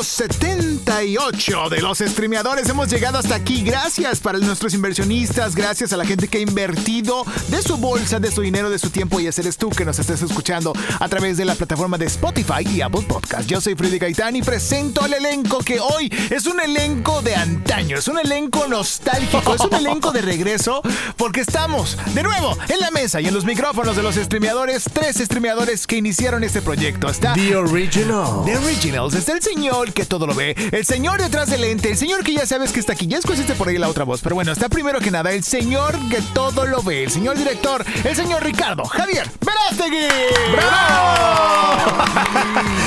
Número 78 de los streameadores. Hemos llegado hasta aquí. Gracias para nuestros inversionistas. Gracias a la gente que ha invertido de su bolsa, de su dinero, de su tiempo. Y ese eres tú que nos estés escuchando a través de la plataforma de Spotify y Apple Podcast. Yo soy Freddy Gaitán y presento al elenco que hoy es un elenco de antaño. Es un elenco nostálgico. Es un elenco de regreso porque estamos de nuevo en la mesa y en los micrófonos de los streameadores. Tres streameadores que iniciaron este proyecto. Está The Original. The Originals es el señor que todo lo ve, el señor detrás del lente, el señor que ya sabes que está aquí. Ya escuchaste por ahí la otra voz, pero bueno, está primero que nada el señor que todo lo ve, el señor director, el señor Ricardo Javier Verástegui. ¡Bravo!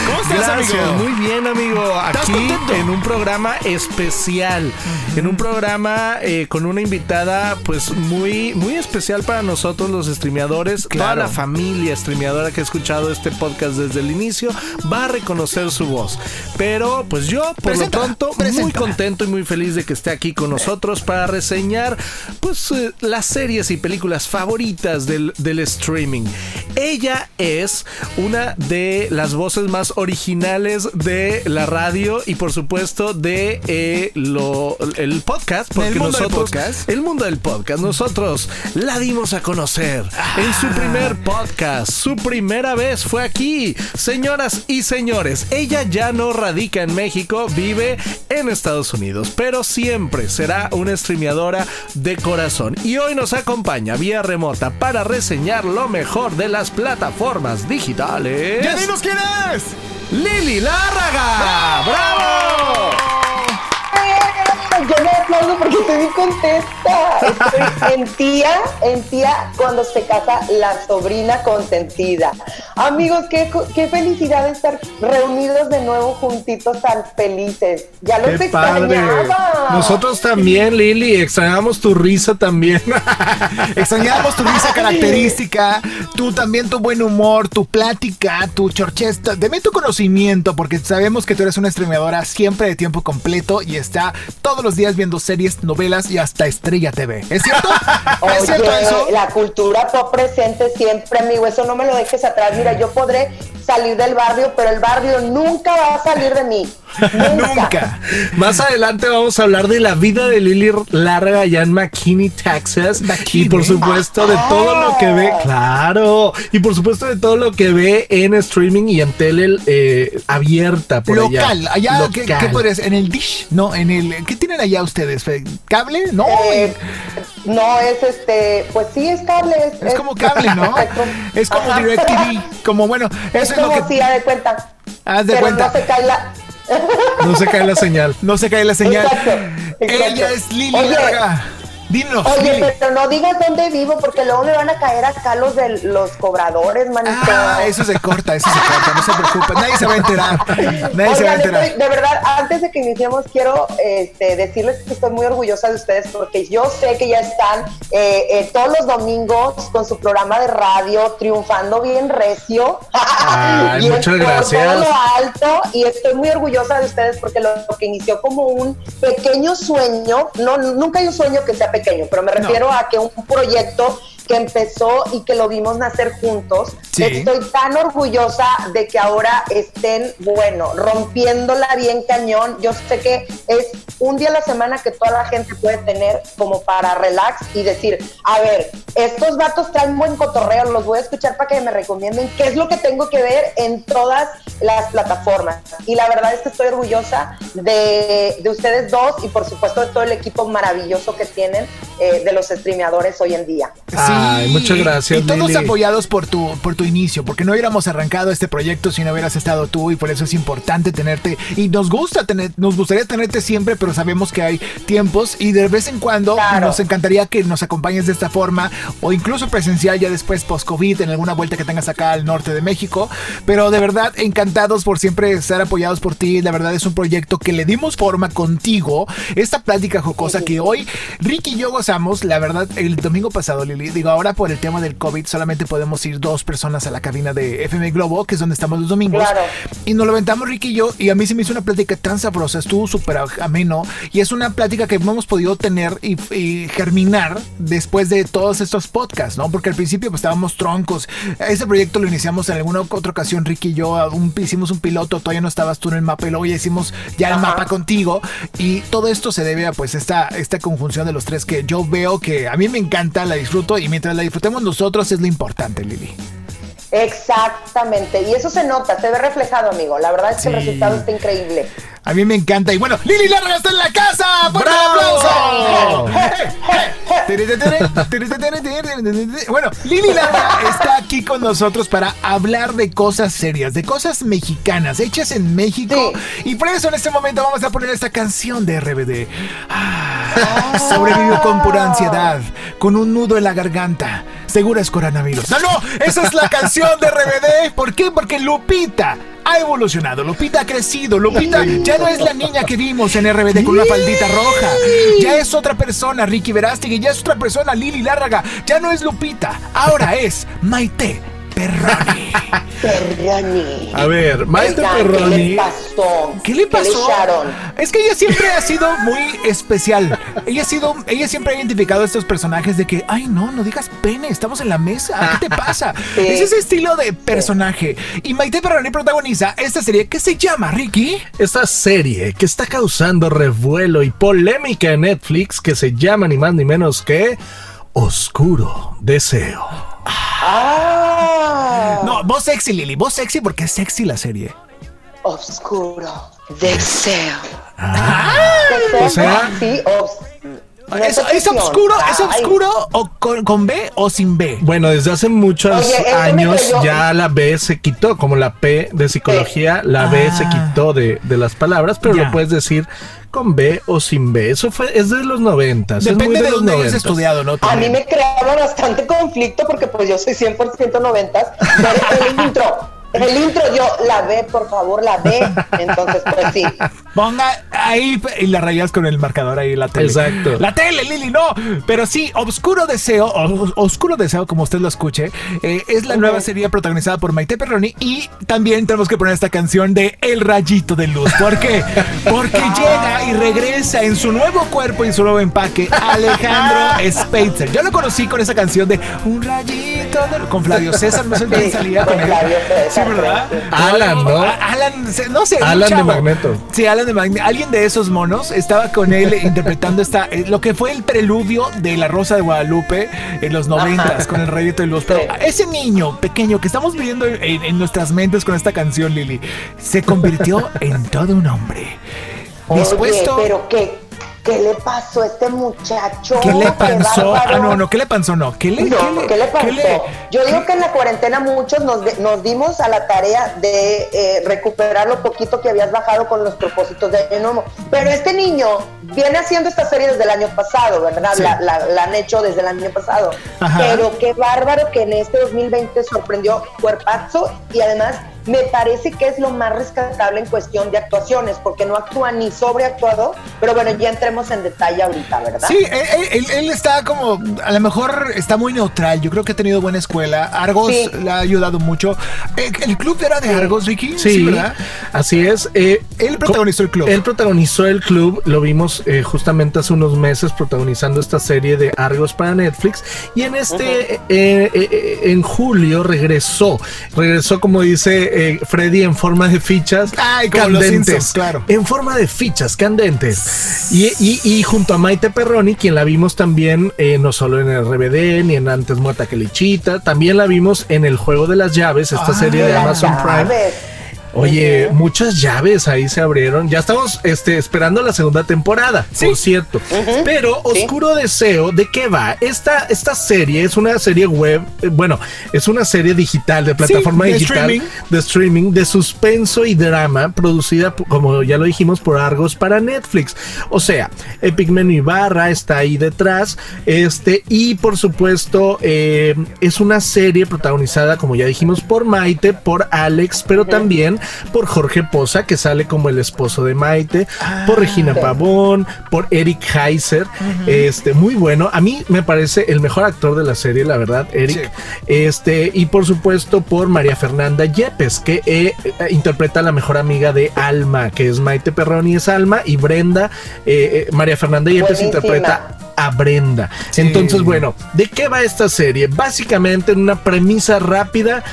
¿Cómo estás, Gracias, amigo? muy bien, amigo. ¿Estás Aquí en un programa especial, en un programa eh, con una invitada, pues muy, muy especial para nosotros, los streameadores. Toda Claro. la familia streameadora que ha escuchado este podcast desde el inicio va a reconocer su voz. Pero, pues yo, por lo pronto, muy contento y muy feliz de que esté aquí con nosotros para reseñar, pues, eh, las series y películas favoritas del, del streaming. Ella es una de las voces más originales de la radio y por supuesto de eh, lo, el podcast. Porque mundo del nosotros, podcast. el mundo del podcast, nosotros la dimos a conocer en su primer podcast. Su primera vez fue aquí. Señoras y señores, ella ya no radica en México, vive en Estados Unidos, pero siempre será una streameadora de corazón. Y hoy nos acompaña vía remota para reseñar lo mejor de las plataformas digitales. ¡Ya dinos quién es! Lili Lárraga. ¡Bravo! Yo me aplaudo porque estoy muy contenta. Estoy en tía, en tía cuando se casa la sobrina consentida. Amigos, qué, qué felicidad estar reunidos de nuevo juntitos tan felices. Ya los ¡Qué padre! extrañaba. Nosotros también, Lili, extrañamos tu risa también. Extrañamos tu risa característica, tú también tu buen humor, tu plática, tu chorchesta, deme tu conocimiento, porque sabemos que tú eres una streameadora siempre de tiempo completo y está todos los días viendo series, novelas y hasta Estrella TV. ¿Es cierto? ¿Es cierto Oye, eso? la cultura pop presente siempre, amigo. Eso no me lo dejes atrás. Mira, yo podré salir del barrio, pero el barrio nunca va a salir de mí. Nunca. Nunca. Más adelante vamos a hablar de la vida de Lili Larga allá en McKinney, Texas. McKinney. Y por supuesto de todo lo que ve, claro. Y por supuesto de todo lo que ve en streaming y en tele eh, abierta por Local, allá, allá. ¿qué, Local. qué podrías? ¿En el dish? No, en el... ¿Qué tienen allá ustedes? ¿Cable? No. Eh, no, es este, pues sí, es cable. Es, es como cable, ¿no? Es como Ajá. DirecTV. Como bueno, Es eso es lo como que... si, haz de cuenta. Haz de pero cuenta. no se cae la... No se cae la señal. No se cae la señal. Exacto, exacto. Ella es Lili Oye, Larga. Dinos, Oye, pero no digas dónde vivo porque luego me van a caer acá los de los cobradores, manito. Ah, eso se corta, eso se corta, no se preocupe, nadie se va a enterar. Nadie se va a Oigan, enterar. estoy- de verdad, antes de que iniciemos, quiero este, decirles que estoy muy orgullosa de ustedes porque yo sé que ya están eh, eh, todos los domingos con su programa de radio triunfando bien recio. Ay, Bien muchas gracias. todo lo alto y estoy muy orgullosa de ustedes porque lo, lo que inició como un pequeño sueño, no, nunca hay un sueño que sea pequeño, pero me refiero a que un proyecto que empezó y que lo vimos nacer juntos. Sí. Estoy tan orgullosa de que ahora estén, bueno, rompiéndola bien cañón. Yo sé que es un día a la semana que toda la gente puede tener como para relax y decir, a ver, estos vatos traen buen cotorreo, los voy a escuchar para que me recomienden qué es lo que tengo que ver en todas las plataformas. Y la verdad es que estoy orgullosa de, de ustedes dos y por supuesto de todo el equipo maravilloso que tienen eh, de los streameadores hoy en día. Ay, muchas gracias, Y todos Lili. apoyados por tu, por tu inicio, porque no hubiéramos arrancado este proyecto si no hubieras estado tú y por eso es importante tenerte. Y nos gusta tener, nos gustaría tener verte siempre, pero sabemos que hay tiempos y de vez en cuando Claro. nos encantaría que nos acompañes de esta forma o incluso presencial ya después post-COVID en alguna vuelta que tengas acá al norte de México. Pero de verdad, encantados por siempre estar apoyados por ti. La verdad es un proyecto que le dimos forma contigo. Esta plática jocosa que hoy Ricky y yo gozamos, la verdad, el domingo pasado, Lili, digo, ahora por el tema del COVID solamente podemos ir dos personas a la cabina de FM Globo, que es donde estamos los domingos. Claro. Y nos lo aventamos Ricky y yo, y a mí se me hizo una plática tan sabrosa, estuvo súper ameno, y es una plática que no hemos podido tener y, y germinar después de todos estos podcasts, ¿no? Porque al principio pues estábamos troncos. Ese proyecto lo iniciamos en alguna otra ocasión, Ricky y yo, un- hicimos un piloto, todavía no estabas tú en el mapa, y luego ya hicimos ya el Ajá. mapa contigo, y todo esto se debe a pues esta, esta conjunción de los tres que yo veo que a mí me encanta, la disfruto, y mientras la disfrutemos nosotros es lo importante, Lili. Exactamente, y eso se nota, se ve reflejado, amigo. La verdad es que el resultado está increíble. A mí me encanta. Y bueno, Lili Larga está en la casa. ¡Fuerte ¡Bravo! aplauso! Bueno, Lili Larga está aquí con nosotros para hablar de cosas serias, de cosas mexicanas, hechas en México. Y por eso en este momento vamos a poner esta canción de RBD. Ah, sobrevivió con pura ansiedad, con un nudo en la garganta. Seguro es coronavirus. No, no, esa es la canción de RBD. ¿Por qué? Porque Lupita ha evolucionado, Lupita ha crecido, Lupita ya no es la niña que vimos en RBD con una faldita roja, ya es otra persona, Ricky Verástegui, ya es otra persona, Lili Lárraga, ya no es Lupita, ahora es Maite Perroni. Perroni. A ver, Maite Oigan, Perroni. ¿Qué le pasó? ¿Qué le pasó? echaron? Es que ella siempre ha sido muy especial. Ella ha sido, ella siempre ha identificado a estos personajes de que, ay no, no digas pene, estamos en la mesa, ¿qué te pasa? Sí. Es ese estilo de personaje. Y Maite Perroni protagoniza esta serie que se llama Ricky. Esta serie que está causando revuelo y polémica en Netflix que se llama ni más ni menos que Oscuro Deseo. Ah, No, voz sexy, Lili, voz sexy porque es sexy la serie. oscuro deseo. o sea- sí, obs- no ¿Es, es oscuro, es Ay, oscuro o con, con B o sin B? Bueno, desde hace muchos Oye, años ya la B se quitó, como la P de psicología, la B Ah. se quitó de, de las palabras, pero Ya. lo puedes decir con B o sin B. Eso fue, es de los noventas. es muy Depende de los dónde hayas estudiado, ¿no? A mí También. me creaba bastante conflicto porque pues yo soy 100% noventas. Ver el intro, el intro yo, la ve, por favor, la ve. Entonces, pues sí. Ponga ahí y la rayas con el marcador ahí la tele. Exacto. La tele, Lili, no. Pero sí, Obscuro Deseo, o- Oscuro Deseo, como usted lo escuche, eh, es la nueva serie protagonizada por Maite Perroni. Y también tenemos que poner esta canción de El Rayito de Luz. ¿Por qué? Porque llega y regresa en su nuevo cuerpo y en su nuevo empaque Alejandro Spitzer. Yo lo conocí con esa canción de Un Rayito de Luz. Con Flavio César, no sé quién salía con con él. Flavio César, Sí, ¿verdad? Alan, ¿no? Alan, no sé. Alan de. Magneto. Sí, Alan de Magneto. Alguien de esos monos estaba con él interpretando esta, eh, lo que fue el preludio de La Rosa de Guadalupe en los noventas con el Rayito de Luz. Pero ese niño pequeño que estamos viviendo en, en nuestras mentes con esta canción, Lili, se convirtió en todo un hombre. Dispuesto. Oye, pero qué, ¿qué le pasó a este muchacho? ¿Qué le pasó? Ah, no, no, ¿qué le pasó? No, ¿qué le, No, ¿qué le pasó? le- Yo digo que en la cuarentena muchos nos, de- nos dimos a la tarea de eh, recuperar lo poquito que habías bajado con los propósitos de Año Nuevo. Pero este niño viene haciendo esta serie desde el año pasado, ¿verdad? Sí. La, la- la han hecho desde el año pasado. Ajá. Pero qué bárbaro que en este 2020 sorprendió cuerpazo y además me parece que es lo más rescatable en cuestión de actuaciones, porque no actúa ni sobreactuado, pero bueno, ya entremos en detalle ahorita, ¿verdad? Sí, él, él- él está como, a lo mejor está muy neutral. Yo creo que ha tenido buena escuela. Argos Sí. le ha ayudado mucho. Eh, ¿El club era de Argos, Ricky? Sí, ¿verdad? así es. Eh, Él protagonizó el club. Él protagonizó el club, lo vimos eh, justamente hace unos meses protagonizando esta serie de Argos para Netflix y en este, eh, eh, en julio regresó, regresó como dice eh, Freddy en forma de fichas Ay, candentes, Simpsons, claro. en forma de fichas candentes y, y- y junto a Maite Perroni, quien la vimos también eh, no solo en el RBD ni en Antes Muerta que Lichita, también la vimos en el Juego de las Llaves, esta Ah, serie de Amazon Prime. Oye, muchas llaves ahí se abrieron. Ya estamos este, esperando la segunda temporada, por cierto. Pero Oscuro Deseo, ¿de qué va? Esta, esta serie es una serie web, eh, bueno, es una serie digital, de plataforma de digital, streaming. de streaming, de suspenso y drama, producida, como ya lo dijimos, por Argos para Netflix. O sea, Epigmenio Ibarra está ahí detrás. Este, y por supuesto, eh, es una serie protagonizada, como ya dijimos, por Maite, por Alex, pero también por Jorge Poza, que sale como el esposo de Maite, por Regina Pavón, por Eric Heiser. Este, muy bueno. A mí me parece el mejor actor de la serie, la verdad, Eric. Este, y por supuesto por María Fernanda Yepes, que eh, eh, interpreta a la mejor amiga de Alma, que es Maite Perroni, es Alma, y Brenda, eh, eh, María Fernanda Yepes Buenísima. interpreta a Brenda. Entonces, bueno, ¿de qué va esta serie? Básicamente en una premisa rápida,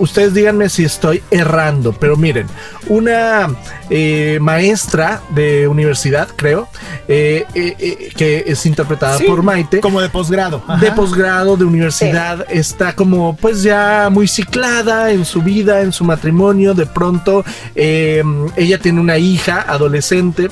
ustedes díganme si estoy errando, pero miren, una eh, maestra de universidad, creo, eh, eh, eh, que es interpretada Sí, por Maite, Como de posgrado. de posgrado, de universidad, está como pues ya muy ciclada en su vida, en su matrimonio, de pronto eh, ella tiene una hija adolescente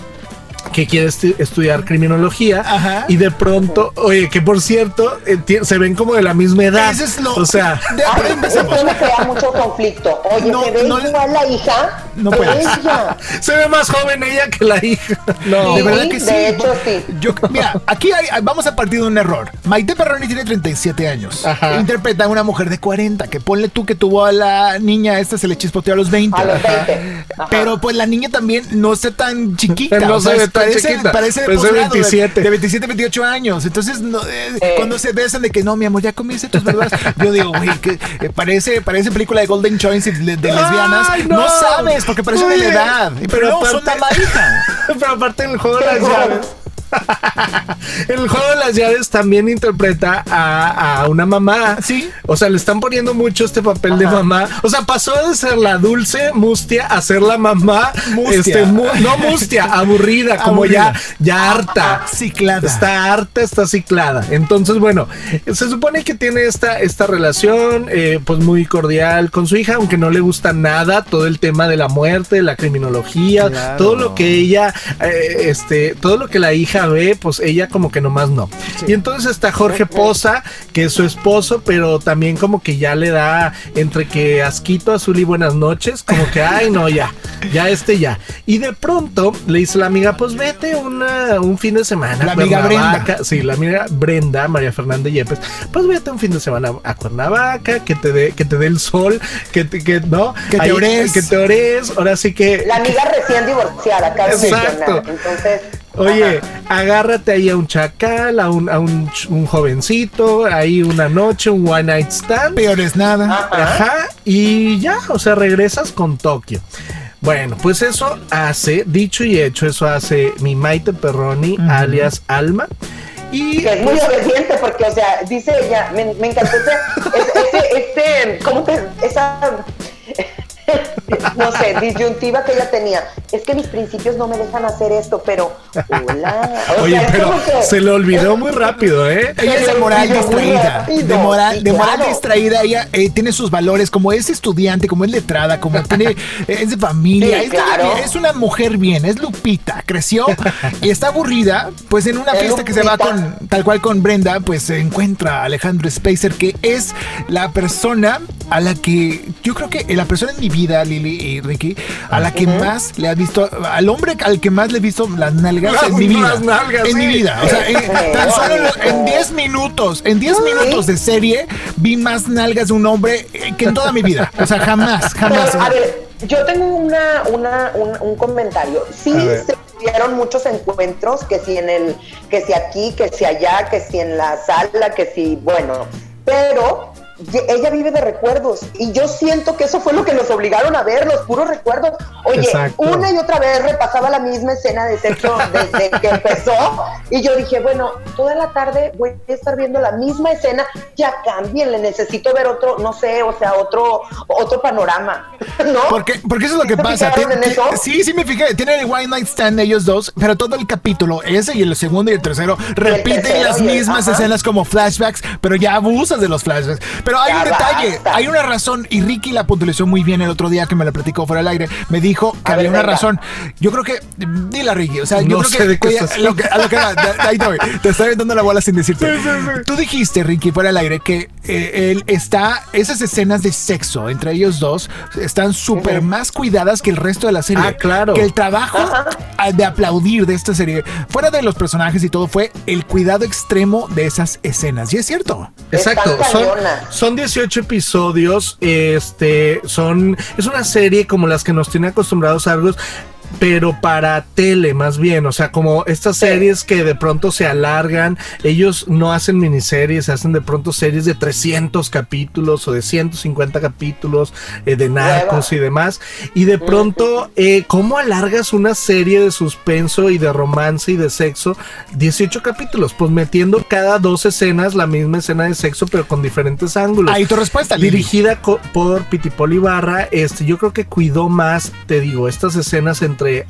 que quiere estu- estudiar criminología Ajá. y de pronto, oye, que por cierto, eh, se ven como de la misma edad. Ese es lo. O sea, de- Ay, pero empecemos. esto me crea mucho conflicto. Oye, No, ¿se ve no le- igual la hija? No de puedes. ella. se ve más joven ella que la hija. No, De Sí, verdad que sí. de hecho, sí. Yo, mira, aquí hay- vamos a partir de un error. Maite Perroni tiene 37 años. Ajá. Interpreta a una mujer de 40. Que ponle tú que tuvo a la niña esta, se le chispoteó a los 20. A los 20. Ajá. Pero pues la niña también no está tan chiquita. No o sea, se ve tan parece, chiquita. Parece de, posgrado, de- 27. De, 27, 28 años. Entonces, no, eh, Eh. cuando se besan de que no, mi amor, ya comiste tus verdades. Yo digo, güey, que eh, parece, parece película de Golden Choice de, de lesbianas. Ay, no. no. sabes, porque parece de Oye, la edad. pero Pero no, son aparte- e hija. Pero aparte en el juego de las llaves. el juego de las llaves también interpreta a, a una mamá. Sí. O sea, le están poniendo mucho este papel de mamá. O sea, pasó de ser la dulce mustia a ser la mamá. Mustia. Este, mu- no mustia, aburrida, como Aburrida. ya, ya harta. Ciclada. Está harta, está ciclada. Entonces, bueno, se supone que tiene esta, esta relación, eh, pues muy cordial con su hija, aunque no le gusta nada todo el tema de la muerte, la criminología, Claro. todo lo que ella, eh, este, todo lo que la hija ve, pues ella como que nomás no. Y entonces está Jorge Poza, que es su esposo, pero también como que ya le da entre que asquito azul y buenas noches, como que, ay, no, ya, ya este ya. Y de pronto le dice la amiga, pues vete una, un fin de semana. La a amiga Cuernavaca". Brenda. Sí, la amiga Brenda, María Fernanda Yepes, pues vete un fin de semana a Cuernavaca, que te dé, que te dé el sol, que te, que, no, Que te ores. que te ores, ahora sí que. La amiga recién divorciada, cabe Exacto. Entonces. Oye, agárrate ahí a un chacal, a un, a un, un jovencito, ahí una noche, un one night stand. Peor es nada. Ajá, y ya, o sea, regresas con Tokio. Bueno, pues eso hace, dicho y hecho, eso hace mi Maite Perroni, alias Alma. Y Que es muy obediente porque, o sea, dice ella, me, me encantó ese, ese, este, ¿cómo te, esa, no sé, disyuntiva que ella tenía. Es que mis principios no me dejan hacer esto, pero, hola. O Oye, sea, pero que- se le olvidó muy rápido, ¿eh? Ella es de moral distraída. De moral, de moral claro. distraída. Ella eh, tiene sus valores. Como es estudiante, como es letrada, como tiene. eh, es de familia. Sí, es, de- es una mujer bien. Es Lupita. Creció y está aburrida. Pues en una Es fiesta que se va con. Tal cual con Brenda, pues se encuentra a Alejandro Spacer, que es la persona a la que. Yo creo que la persona en mi vida, Lili y Ricky, a la que más le ha visto. Al hombre al que más le he visto las nalgas Las- en mi vida. las nalgas, en sí. mi vida. O sea, en- tan solo en lo- en 10 minutos, en 10 minutos de serie, vi más nalgas de un hombre eh, que en toda mi vida. O sea, jamás, jamás. Pero, a ver, yo tengo una, una, un, un comentario. Sí se dieron muchos encuentros, que si en el, que si aquí, que si allá, que si en la sala, que si, bueno, pero ella vive de recuerdos y yo siento que eso fue lo que nos obligaron a ver, los puros recuerdos. Oye, Exacto. una y otra vez repasaba la misma escena de sexo desde que empezó y yo dije, bueno, toda la tarde voy a estar viendo la misma escena, ya cámbienle, necesito ver otro, no sé, o sea, otro, otro panorama, ¿no? Porque, porque eso es lo ¿Sí que pasa. sí, sí me fijé. Tienen el One Night Stand ellos dos, pero todo el capítulo, ese y el segundo y el tercero, repiten tercero las el- mismas escenas como flashbacks, pero ya abusas de los flashbacks. Pero hay Ya un detalle, basta. hay una razón, y Ricky la puntualizó muy bien el otro día que me la platicó fuera del aire. Me dijo que A había ver, una venga. razón. Yo creo que, dile Ricky, o sea, yo creo sé que, de qué estás lo que- a lo que va, de- ahí te voy. Te estoy dando la bola sin decirte. Tú dijiste, Ricky, fuera del aire, que eh, él está, esas escenas de sexo entre ellos dos están súper más cuidadas que el resto de la serie. Ah, claro. Que el trabajo de aplaudir de esta serie, fuera de los personajes y todo, fue el cuidado extremo de esas escenas. Y es cierto. Exacto, son. Son 18 episodios, este, son, es una serie como las que nos tiene acostumbrados Argos, pero para tele más bien, o sea, como estas series que de pronto se alargan, ellos no hacen miniseries, hacen de pronto series de 300 capítulos o de 150 capítulos eh, de narcos y demás, y de pronto, eh, ¿cómo alargas una serie de suspenso y de romance y de sexo? 18 capítulos, pues metiendo cada dos escenas la misma escena de sexo, pero con diferentes ángulos Ahí tu respuesta, Lili. dirigida co- por Pitipol Ibarra, este, yo creo que cuidó más, te digo, estas escenas entre eh,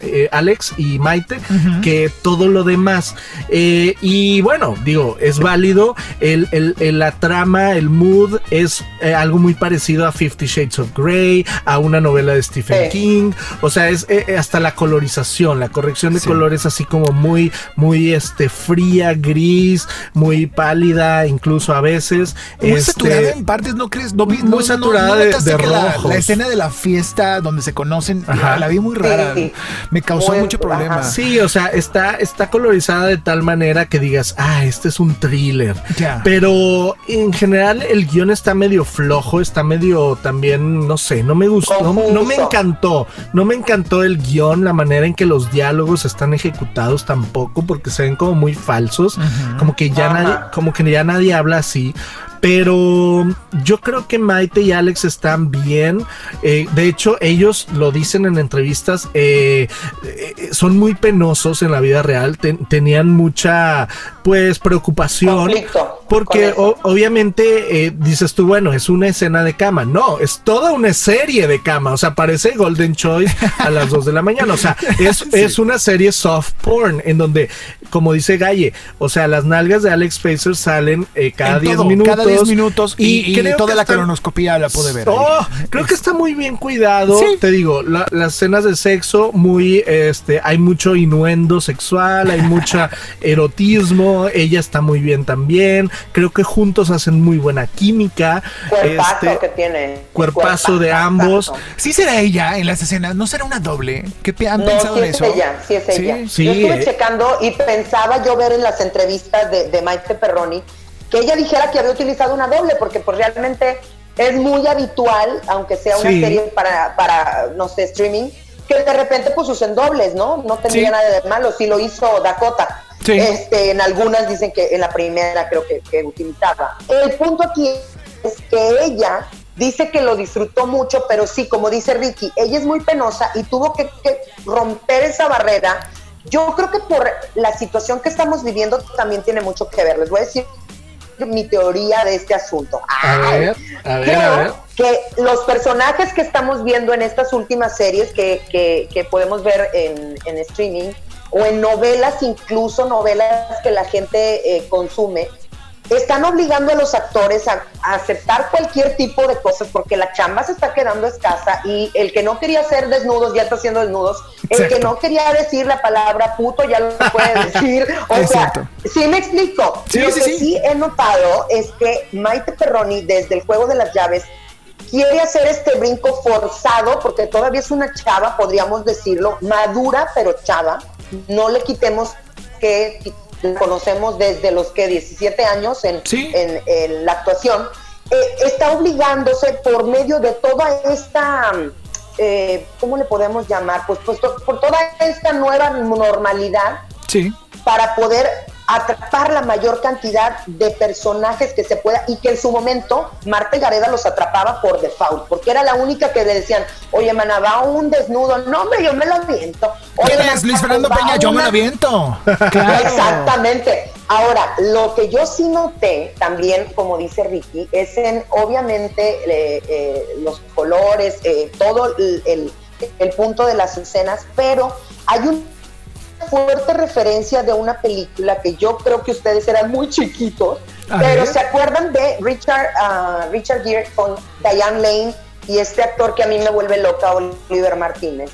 eh, Alex y Maite que todo lo demás. Eh, y bueno, digo, es válido. El, el- el- la trama, el mood es eh, algo muy parecido a Fifty Shades of Grey, a una novela de Stephen. King. O sea, es hasta la colorización, la corrección de Sí. colores así como muy, muy este, fría, gris, muy pálida, incluso a veces. Muy Este, saturada en partes, ¿no crees? No, muy no- no- saturada no de- de que la, la escena de la fiesta donde se conocen, Ajá. la vi muy rara. Sí. Me causó Muy- mucho problema. ajá. Sí, o sea, está, está colorizada de tal manera que digas, ah, este es un thriller. Pero en general el guion está medio flojo, está medio también, no sé, no me gustó, no, no me encantó. No me encantó el guion, la manera en que los diálogos están ejecutados tampoco, porque se ven como muy falsos, como que ya Ajá. nadie, como que ya nadie habla así. Pero yo creo que Maite y Alex están bien. Eh, de hecho, ellos lo dicen en entrevistas. eh, eh, son muy penosos en la vida real. ten- tenían mucha, pues, preocupación. Conflicto Porque o- obviamente eh, dices tú, bueno, es una escena de cama. No, es toda una serie de cama. O sea, parece Golden Choice a las 2 de la mañana. O sea, es, es una serie soft porn en donde, como dice Galle, o sea, las nalgas de Alex Facer salen eh, cada En 10 todo, minutos. Cada 10 minutos y, y creo toda la están- colonoscopía la pude ver. Oh, creo que está muy bien cuidado. Sí. Te digo, la- las escenas de sexo, muy, este, hay mucho inuendo sexual, hay mucha erotismo. Ella está muy bien también. Creo que juntos hacen muy buena química. Cuerpazo Este, que tiene. cuerpazo de ambos. ¿Sí será ella en las escenas? ¿No será una doble? ¿Qué han No, pensado sí en es eso? ella, sí es Sí, ella. sí, yo estuve eh. checando y pensaba yo ver en las entrevistas de, de Maite Perroni que ella dijera que había utilizado una doble, porque pues realmente es muy habitual, aunque sea una Sí. serie para, para, no sé, streaming, que de repente pues usen dobles, ¿no? No tendría Sí. nada de malo, si lo hizo Dakota. Sí. Este, en algunas dicen que en la primera creo que, que utilizaba. El punto aquí es que ella dice que lo disfrutó mucho, pero sí, como dice Ricky, ella es muy penosa y tuvo que, que romper esa barrera. Yo creo que por la situación que estamos viviendo también tiene mucho que ver. Les voy a decir mi teoría de este asunto. A ver, a ver, Creo a ver. que los personajes que estamos viendo en estas últimas series que, que- que podemos ver en, en streaming o en novelas, incluso novelas que la gente eh, consume, están obligando a los actores a, a aceptar cualquier tipo de cosas porque la chamba se está quedando escasa y el que no quería hacer desnudos ya está haciendo desnudos, el que no quería decir la palabra puto ya lo puede decir, o sea, sí me explico. Sí, Lo sí, que sí. sí he notado es que Maite Perroni desde el juego de las llaves quiere hacer este brinco forzado porque todavía es una chava, podríamos decirlo, madura pero chava. No le quitemos que la conocemos desde los que 17 años en, Sí. en, en la actuación. Eh, está obligándose por medio de toda esta, eh, ¿cómo le podemos llamar? Pues, pues to- por toda esta nueva normalidad Sí. para poder atrapar la mayor cantidad de personajes que se pueda y que en su momento Marta Gareda los atrapaba por default, porque era la única que le decían, oye, mana, va un desnudo, no, hombre, yo me lo aviento. Oye, ¿Quién es mana, Luis Fernando Peña? Yo me lo aviento. Claro. Exactamente. Ahora, lo que yo sí noté también, como dice Ricky, es en, obviamente, eh, eh, los colores, eh, todo el, el- el punto de las escenas, pero hay una fuerte referencia de una película que yo creo que ustedes eran muy chiquitos, pero ¿se acuerdan de Richard, uh, Richard Gere con Diane Lane y este actor que a mí me vuelve loca, Oliver Martínez?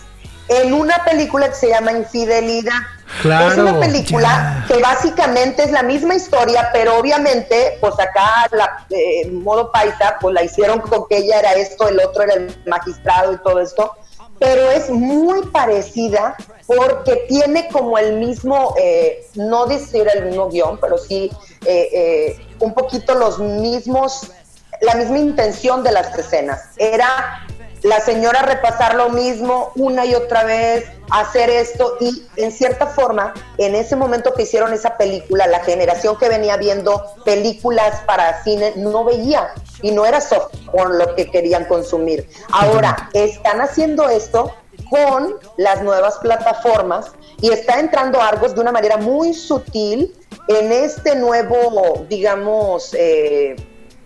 En una película que se llama Infidelidad. Claro, es una película que básicamente es la misma historia, pero obviamente, pues acá, la, eh, modo paisa, pues la hicieron con que ella era esto, el otro era el magistrado y todo esto pero es muy parecida porque tiene como el mismo, eh, no decir el mismo guion, pero sí eh, eh, un poquito los mismos, la misma intención de las escenas. Era la señora repasar lo mismo una y otra vez, hacer esto y en cierta forma, en ese momento que hicieron esa película, la generación que venía viendo películas para cine no veía y no era soft por lo que querían consumir. Ahora, están haciendo esto con las nuevas plataformas y está entrando Argos de una manera muy sutil en este nuevo, digamos, eh,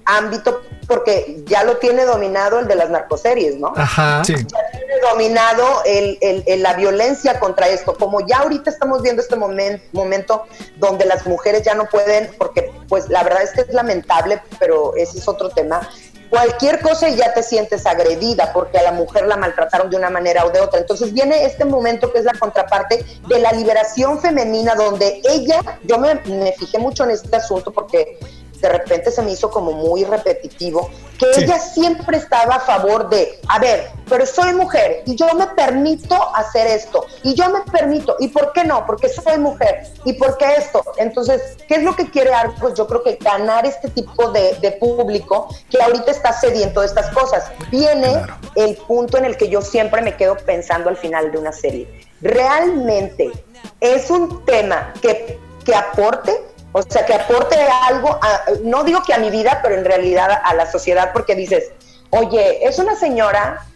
ámbito porque ya lo tiene dominado el de las narcoseries, ¿no? Ajá. Ya tiene dominado el, el, la violencia contra esto. Como ya ahorita estamos viendo este momento donde las mujeres ya no pueden, porque pues la verdad es que es lamentable, pero ese es otro tema. Cualquier cosa y ya te sientes agredida porque a la mujer la maltrataron de una manera o de otra. Entonces viene este momento que es la contraparte de la liberación femenina donde ella, yo me, me fijé mucho en este asunto porque de repente se me hizo como muy repetitivo, que ella siempre estaba a favor de, a ver, pero soy mujer y yo me permito hacer esto, y yo me permito, ¿y por qué no? Porque soy mujer, ¿y por qué esto? Entonces, ¿qué es lo que quiere Arcos? Yo creo que ganar este tipo de, público que ahorita está sediento de estas cosas. Viene el punto en el que yo siempre me quedo pensando al final de una serie. ¿Realmente es un tema que, que aporte o sea, que aporte algo, no digo que a mi vida, pero en realidad a la sociedad, porque dices, oye, es una señora,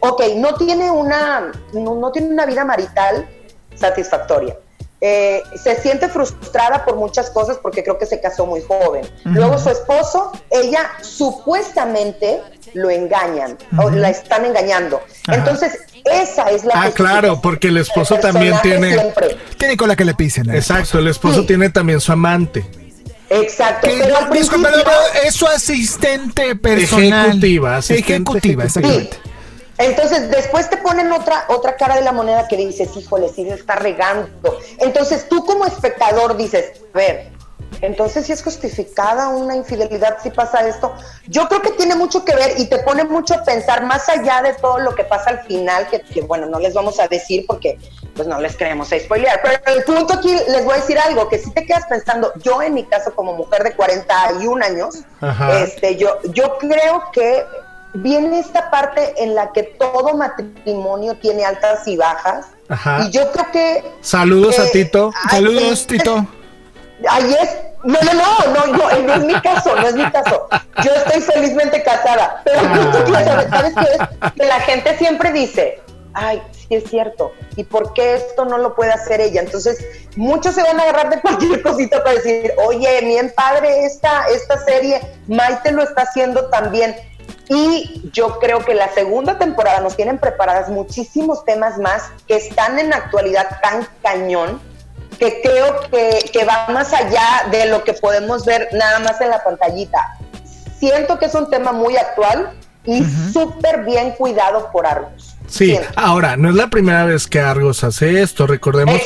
ok, no tiene una, no, tiene una vida marital satisfactoria. Eh, se siente frustrada por muchas cosas porque creo que se casó muy joven. Luego su esposo, ella supuestamente lo engañan o la están engañando. Entonces, esa es la Ah, claro, porque el esposo también tiene tiene con la que le pisen. ¿eh? Exacto, el esposo tiene también su amante. Exacto. Pero es su asistente personal. Ejecutiva, ejecutiva, exactamente. Entonces, después te ponen otra, otra cara de la moneda que dices, híjole, sí se está regando. Entonces, tú como espectador dices, a ver, entonces, si es justificada una infidelidad, si pasa esto, yo creo que tiene mucho que ver y te pone mucho a pensar más allá de todo lo que pasa al final, que, bueno, no les vamos a decir porque pues no les queremos spoilear. Pero el punto aquí les voy a decir algo, que si te quedas pensando, yo en mi caso como mujer de 41 años, este, yo, yo creo que viene esta parte en la que todo matrimonio tiene altas y bajas. Y yo creo que... Saludos a Tito. Saludos, Tito. Ahí es, no, no, no, no, no, no es mi caso, no es mi caso. Yo estoy felizmente casada, pero ah. ¿sabes qué es? Que la gente siempre dice, ay, sí es cierto, ¿y por qué esto no lo puede hacer ella? Entonces, muchos se van a agarrar de cualquier cosita para decir, oye, bien padre esta, esta serie, Maite lo está haciendo también. Y yo creo que la segunda temporada nos tienen preparadas muchísimos temas más que están en actualidad tan cañón que creo que, que, va más allá de lo que podemos ver nada más en la pantallita. Siento que es un tema muy actual y súper bien cuidado por Argos. Sí, ahora, no es la primera vez que Argos hace esto. Recordemos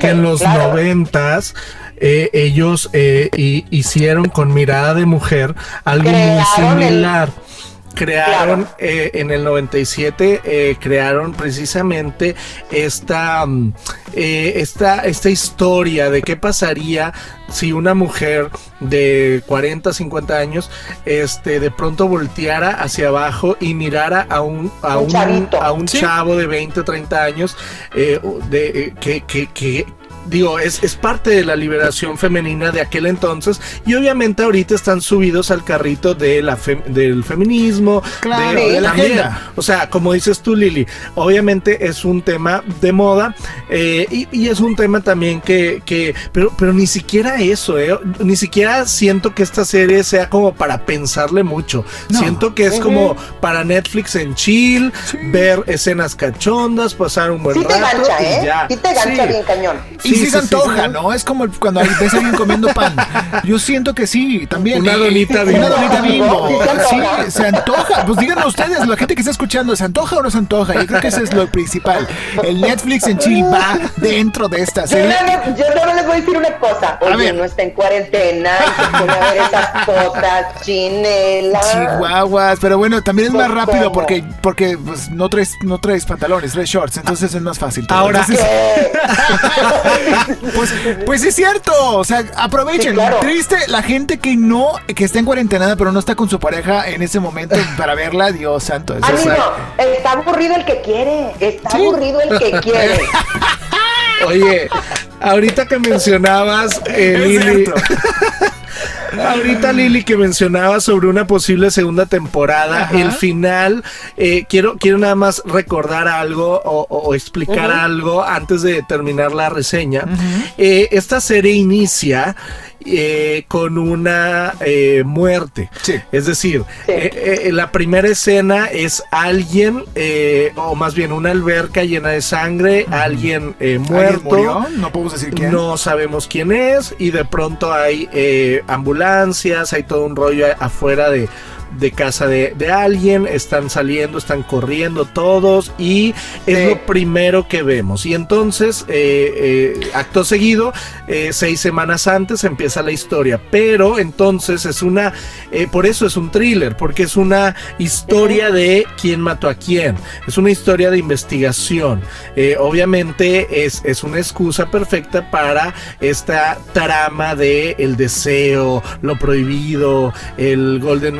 que, en los noventas eh, ellos eh, hicieron con mirada de mujer algo muy similar crearon eh, en el 97 eh, crearon precisamente esta, mm, eh, esta esta historia de qué pasaría si una mujer de 40 50 años este de pronto volteara hacia abajo y mirara a un a un, a un chavo de 20 30 años de que, que, que digo, es, es parte de la liberación femenina de aquel entonces y obviamente ahorita están subidos al carrito de la del feminismo, Claro, de, de la también. agenda. O sea, como dices tú, Lili, obviamente es un tema de moda eh, y, y es un tema también que, que pero, pero ni siquiera eso, eh, ni siquiera siento que esta serie sea como para pensarle mucho. No. Siento que es como para Netflix en chill, ver escenas cachondas, pasar un buen Sí te rato gancha, y ¿eh? ya. Sí te gancha Sí. bien cañón. Sí, sí, sí, se antoja, sí. ¿no? Es como cuando ves a alguien comiendo pan. Yo siento que sí, también. Una donita Una Bimbo. donita bimbo. Sí, se antoja. Pues díganos ustedes, la gente que está escuchando, ¿se antoja o no se antoja? Yo creo que eso es lo principal. El Netflix en Chile va dentro de esta Yo serie. yo más les voy a decir una cosa. Oye, ver. no está en cuarentena y se pone a ver esas cosas, chinela. Chihuahuas, pero bueno, también es más rápido ¿cómo? porque porque pues, no traes no traes pantalones, traes shorts, entonces es más fácil. todo. Ahora- Entonces, ¿Qué? pues, pues es cierto, o sea, aprovechen. Sí, claro. Triste la gente que no, que está en cuarentena, pero no está con su pareja en ese momento para verla, Dios santo. eso es- Amigo, está aburrido el que quiere. Está Sí. aburrido el que quiere. Oye, ahorita que mencionabas, eh, Lili. Ahorita Lili que mencionabas sobre una posible segunda temporada, Ajá. el final, eh, quiero, quiero nada más recordar algo o, o- o explicar algo antes de terminar la reseña. Eh, esta serie inicia eh, con una eh, muerte. Sí. Es decir, Sí. eh, eh, la primera escena es alguien, eh, o más bien una alberca llena de sangre, alguien eh, ¿Alguien muerto. murió? No podemos decir quién. No sabemos quién es y de pronto hay eh, ambulancias, hay todo un rollo afuera de, de casa de, de alguien, están saliendo, están corriendo todos y es Sí. lo primero que vemos. Y entonces, eh, eh, acto seguido, eh, seis semanas antes empieza la historia, pero entonces es una, eh, por eso es un thriller, porque es una historia de quién mató a quién, es una historia de investigación. Obviamente es, es una excusa perfecta para esta trama de el deseo, lo prohibido, el golden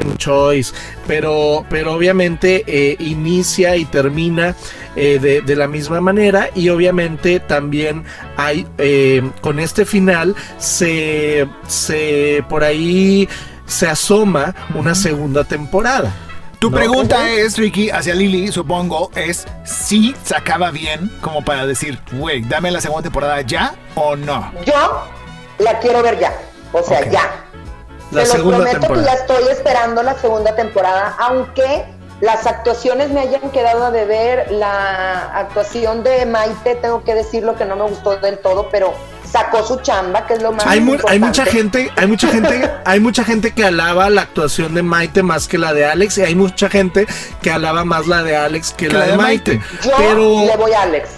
pero, pero obviamente eh, inicia y termina eh, de, de la misma manera y obviamente también hay eh, con este final se, se por ahí se asoma una segunda temporada. Tu ¿no? pregunta es, Ricky, hacia Lili, supongo, es si se acaba bien, como para decir, güey, dame la segunda temporada ya o no. Yo la quiero ver ya. O sea, ya. La Te lo segunda prometo temporada. que ya estoy esperando la segunda temporada, aunque las actuaciones me hayan quedado a deber. La actuación de Maite, tengo que decirlo que no me gustó del todo, pero sacó su chamba, que es lo más Hay, mu- hay importante. mucha gente, hay mucha gente, hay mucha gente que alaba la actuación de Maite más que la de Alex y hay mucha gente que alaba más la de Alex que, la, de Maite. Yo Pero le voy a Alex.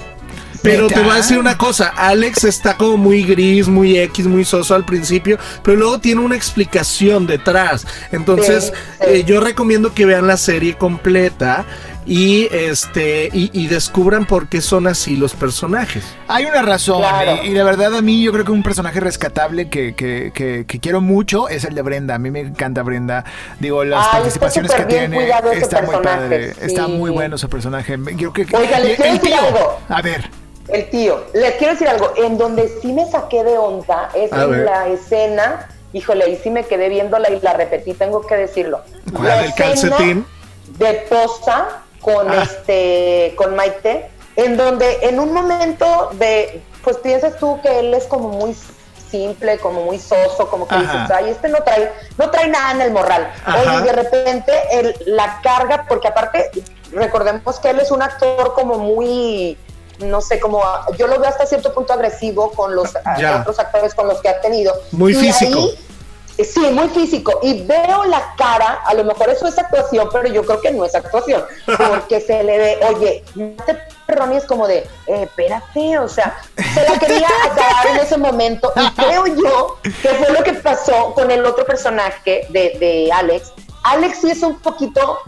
Pero te voy a decir una cosa, Alex está como muy gris, muy X, muy soso al principio, pero luego tiene una explicación detrás. Entonces, Sí, sí. eh, yo recomiendo que vean la serie completa y este y, y descubran por qué son así los personajes. Hay una razón, Claro. y, y de verdad a mí yo creo que un personaje rescatable que, que, que, que quiero mucho es el de Brenda. A mí me encanta Brenda. Digo, las Ay, está participaciones que tiene ese está muy padre. Está muy bueno su personaje. Yo creo que Oiga, el decir tío. algo. A ver, El tío, les quiero decir algo, en donde sí me saqué de onda es A ver. en la escena, híjole, y sí me quedé viéndola y la repetí, tengo que decirlo. La ¿La del escena calcetín? De posa con Ah. este, con Maite, en donde en un momento de, pues piensas tú que él es como muy simple, como muy soso, como que Ajá. dices, ay, este no trae, no trae nada en el morral. Oye, y de repente él la carga, porque aparte, recordemos que él es un actor como muy, no sé, como yo lo veo hasta cierto punto agresivo con los a- Ya. otros actores con los que ha tenido. Muy Y físico. ahí, Sí, muy físico. Y veo la cara, a lo mejor eso es actuación, pero yo creo que no es actuación, porque se le ve, oye, este Ronnie es como de, eh, espérate, o sea, se la quería dar en ese momento. Y creo yo que fue lo que pasó con el otro personaje de, de Alex. Alex sí es un poquito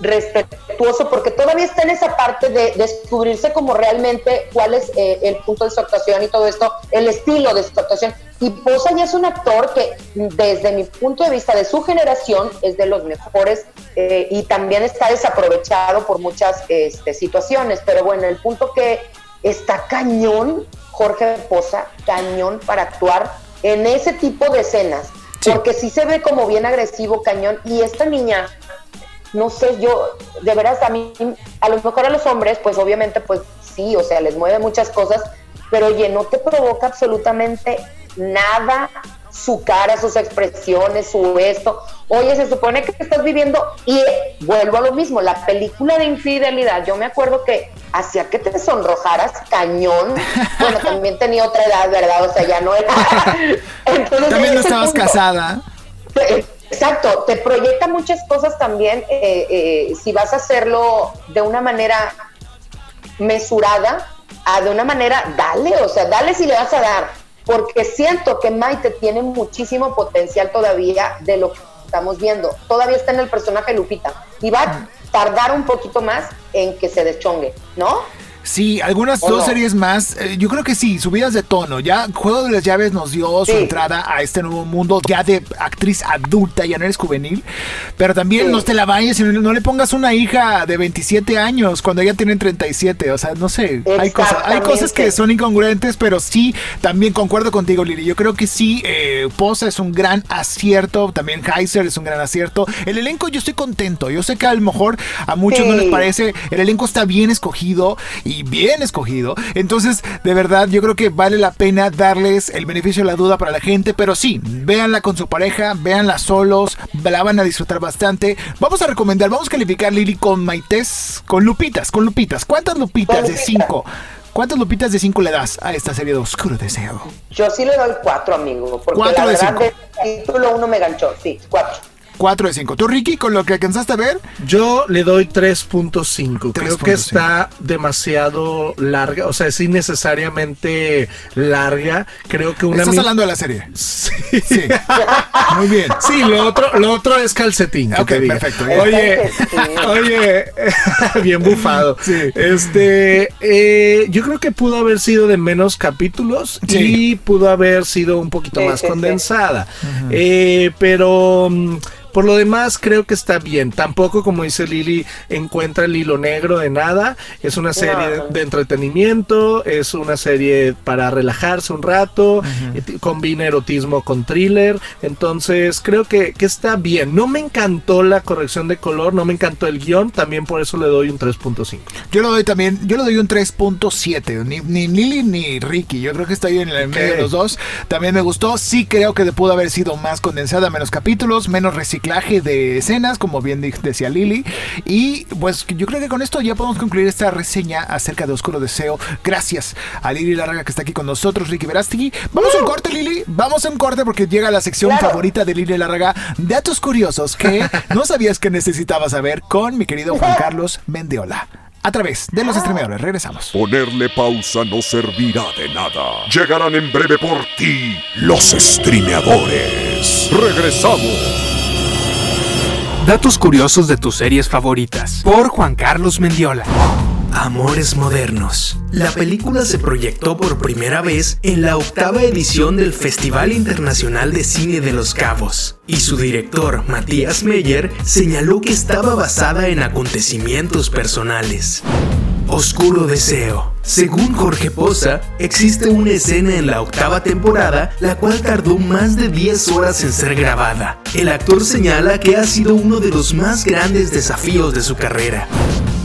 respetuoso porque todavía está en esa parte de descubrirse como realmente cuál es eh, el punto de su actuación y todo esto, el estilo de su actuación. Y Poza ya es un actor que desde mi punto de vista de su generación es de los mejores eh, y también está desaprovechado por muchas este, situaciones. Pero bueno, el punto que está cañón Jorge Poza cañón para actuar en ese tipo de escenas. Porque sí se ve como bien agresivo, cañón. Y esta niña, no sé, yo, de veras, a mí, a lo mejor a los hombres, pues obviamente, pues sí, o sea, les mueve muchas cosas, pero oye, no te provoca absolutamente nada su cara, sus expresiones, su esto. Oye, se supone que estás viviendo y vuelvo a lo mismo, la película de infidelidad, yo me acuerdo que hacía que te sonrojaras cañón. Bueno, también tenía otra edad, ¿verdad? O sea, ya no era. Entonces, también no estabas casada. Exacto, te proyecta muchas cosas también eh, eh, si vas a hacerlo de una manera mesurada, a de una manera, dale, o sea, dale si le vas a dar porque siento que Maite tiene muchísimo potencial todavía de lo que estamos viendo. Todavía está en el personaje Lupita y va a tardar un poquito más en que se deschongue, ¿no? Sí, algunas dos series más. Eh, yo creo que sí, subidas de tono. Ya Juego de las Llaves nos dio su entrada a este nuevo mundo ya de actriz adulta, ya no eres juvenil. Pero también no te la vayas y no, le pongas una hija de 27 años cuando ella tiene 37. O sea, no sé. Hay cosas, hay cosas que son incongruentes, pero sí, también concuerdo contigo, Lili. Yo creo que sí, eh, Posa es un gran acierto. También Heiser es un gran acierto. El elenco, yo estoy contento. Yo sé que a lo mejor a muchos no les parece. El elenco está bien escogido. Y bien escogido. Entonces, de verdad, yo creo que vale la pena darles el beneficio de la duda para la gente. Pero sí, véanla con su pareja, véanla solos, la van a disfrutar bastante. Vamos a recomendar, vamos a calificar Lili con Maites, con Lupitas, con Lupitas. ¿Cuántas Lupitas de 5? ¿Cuántas lupitas de 5 le das a esta serie de Oscuro Deseo? Yo sí le doy 4, amigo. Porque la verdad, el título 1 me ganchó. Sí, 4. 4 de 5. ¿Tú, Ricky, con lo que alcanzaste a ver? Yo le doy 3.5. Creo que está demasiado larga, o sea, es innecesariamente larga. Creo que una. ¿Estás hablando de la serie? Sí. Muy bien. Sí, lo otro, lo otro es calcetín. Ok, perfecto. Oye, oye, bien bufado. Sí. Este, eh, yo creo que pudo haber sido de menos capítulos y pudo haber sido un poquito más condensada. eh, pero mm, por lo demás, creo que está bien. Tampoco, como dice Lili, encuentra el hilo negro de nada. Es una serie de entretenimiento, es una serie para relajarse un rato, combina erotismo con thriller. Entonces, creo que, está bien. No me encantó la corrección de color, no me encantó el guion, también por eso le doy un 3.5. Yo le doy también, yo le doy un 3.7. Ni, ni Lili ni Ricky, yo creo que está ahí en el medio de los dos. También me gustó. Sí creo que pudo haber sido más condensada, menos capítulos, menos reciclado de escenas, como bien decía Lili. Y pues yo creo que con esto ya podemos concluir esta reseña acerca de Oscuro Deseo. Gracias a Lili Larga que está aquí con nosotros, Ricky Verástegui. Vamos a un corte, Lili. Vamos a un corte porque llega la sección favorita de Lili Larga, datos curiosos que no sabías que necesitabas saber con mi querido Juan Carlos Mendeola a través de los streamadores. Regresamos. Ponerle pausa no servirá de nada. Llegarán en breve por ti los streameadores. Regresamos. Datos curiosos de tus series favoritas. Por Juan Carlos Mendiola. Amores Modernos. La película se proyectó por primera vez en la octava edición del Festival Internacional de Cine de Los Cabos, y su director, Matías Meyer, señaló que estaba basada en acontecimientos personales. Oscuro Deseo. Según Jorge Poza, existe una escena en la octava temporada la cual tardó más de 10 horas en ser grabada. El actor señala que ha sido uno de los más grandes desafíos de su carrera.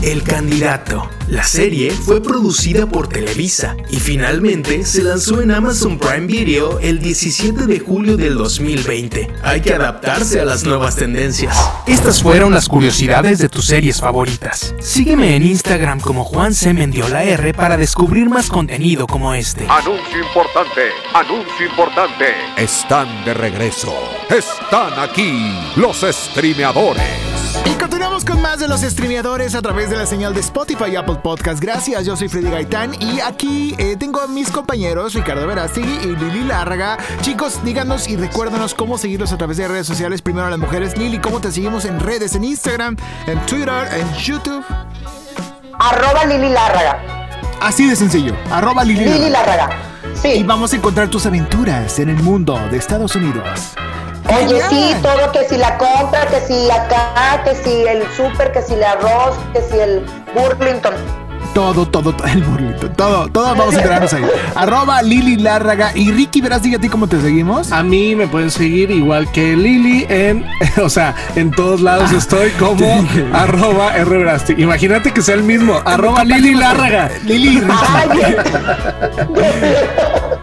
El candidato. La serie fue producida por Televisa y finalmente se lanzó en Amazon Prime Video el 17 de julio del 2020. Hay que adaptarse a las nuevas tendencias. Estas fueron las curiosidades de tus series favoritas. Sígueme en Instagram como Juan C. Mendiola R para descubrir más contenido como este. Anuncio importante, anuncio importante. Están de regreso. Están aquí los streameadores. Y continuamos con más de los streameadores a través de la señal de Spotify y Apple Podcast. Gracias, yo soy Freddy Gaitán y aquí eh, tengo a mis compañeros Ricardo Verástegui y Lili Larga. Chicos, díganos y recuérdanos cómo seguirlos a través de redes sociales. Primero a las mujeres. Lili, ¿cómo te seguimos en redes? En Instagram, en Twitter, en YouTube. Arroba Lili Larga. Así de sencillo. Arroba Lili, Lili Larga. Sí. Y vamos a encontrar tus aventuras en el mundo de Estados Unidos. Oye, sí, todo, que si la compra, que si acá, que si el súper, que si el arroz, que si el Burlington. Todo, todo, todo, el burlito, todo, todos vamos a enterarnos ahí. Arroba Lili Lárraga y Ricky, verás, dígate cómo te seguimos. A mí me pueden seguir igual que Lili en, o sea, en todos lados estoy como arroba rverasti. Imagínate que sea el mismo, arroba Lili Lárraga. Lili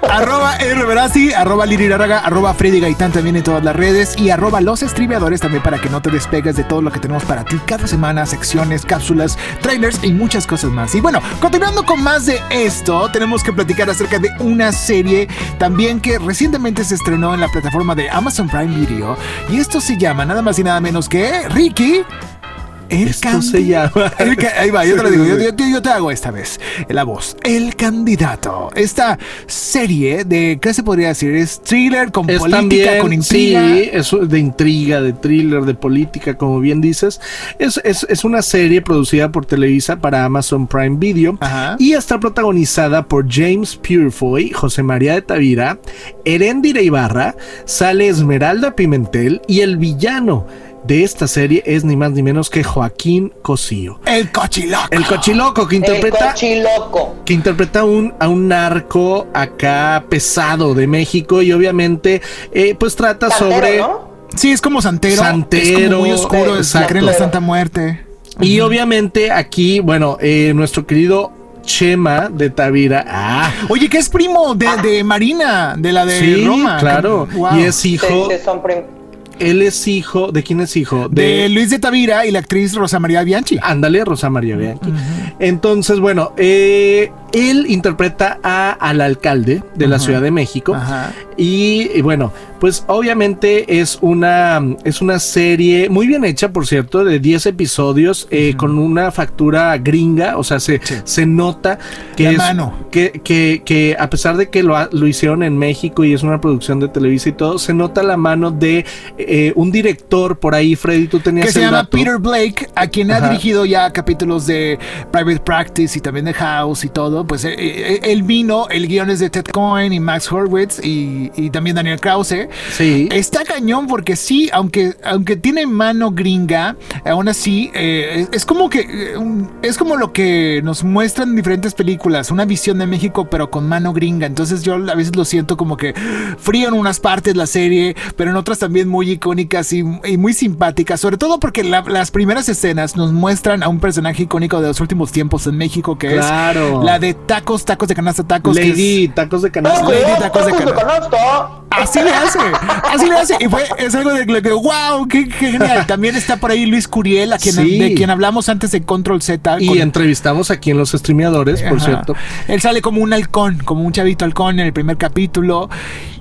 arroba rverasti, arroba Lili Lárraga, arroba Freddy Gaitán también en todas las redes y arroba los estribeadores también para que no te despegues de todo lo que tenemos para ti cada semana, secciones, cápsulas, trailers y muchas cosas más. Y bueno, continuando con más de esto, tenemos que platicar acerca de una serie también que recientemente se estrenó en la plataforma de Amazon Prime Video y esto se llama nada más y nada menos que Ricky. El Esto se llama. el ahí va, yo te lo digo, yo, yo- yo te hago esta vez la voz. El candidato. Esta serie de, ¿qué se podría decir? Es thriller con Es política, también, con intriga. sí, es de intriga, de thriller, de política, como bien dices. Es, es, es una serie producida por Televisa para Amazon Prime Video Ajá. y está protagonizada por James Purefoy, José María de Tavira, Heréndira Ibarra, sale Esmeralda Pimentel y el villano de esta serie es ni más ni menos que Joaquín Cosío. El cochiloco. El cochiloco que El interpreta cochiloco. que interpreta a un, a un narco acá pesado de México y obviamente eh, pues trata Santero, sobre... ¿no? Sí, es como santero. Santero, Es como muy oscuro. eh, se cree en la. Santa Muerte. Y obviamente aquí, bueno, eh, nuestro querido Chema de Tavira. Ah, Oye, que es primo de, de Marina, de la de sí, Roma. claro. Wow. Y es hijo, Sí, sí, son prim- él es hijo, ¿de quién es hijo? de Luis de Tavira y la actriz Rosa María Bianchi. Ándale, Rosa María Bianchi. Entonces, bueno, eh, él interpreta a, al alcalde de la Ciudad de México. Y, y bueno, pues obviamente es una, es una serie muy bien hecha, por cierto, de 10 episodios eh, con una factura gringa. O sea, se, se nota que es. Que, que, que a pesar de que lo, ha- lo hicieron en México y es una producción de Televisa y todo, se nota la mano de eh, un director por ahí, Freddy. Tú tenías que se el llama dato. Peter Blake, a quien ha dirigido ya capítulos de Private Practice y también de House y todo. Pues eh, eh, él vino, el guion es de Ted Cohen y Max Horowitz y, y también Daniel Krause. Sí. Está cañón porque sí, aunque, aunque tiene mano gringa, aún así eh, es, es como que eh, es como lo que nos muestran en diferentes películas, una visión de México pero con mano gringa. Entonces yo a veces lo siento como que frío en unas partes la serie, pero en otras también muy icónicas y, y muy simpáticas, sobre todo porque la- las primeras escenas nos muestran a un personaje icónico de los últimos tiempos en México que Claro. es la de tacos, tacos de canasta, tacos. que es- Lady, tacos de canasta. Lady Tacos de Tacos de Canasta. Así le hace, así le hace. Y fue, es algo de lo que, wow, qué, qué genial. También está por ahí Luis Curiel, a quien, Sí. de quien hablamos antes de Control Z. Y con- entrevistamos aquí en los streameadores, por Ajá. cierto. Él sale como un halcón, como un chavito halcón en el primer capítulo.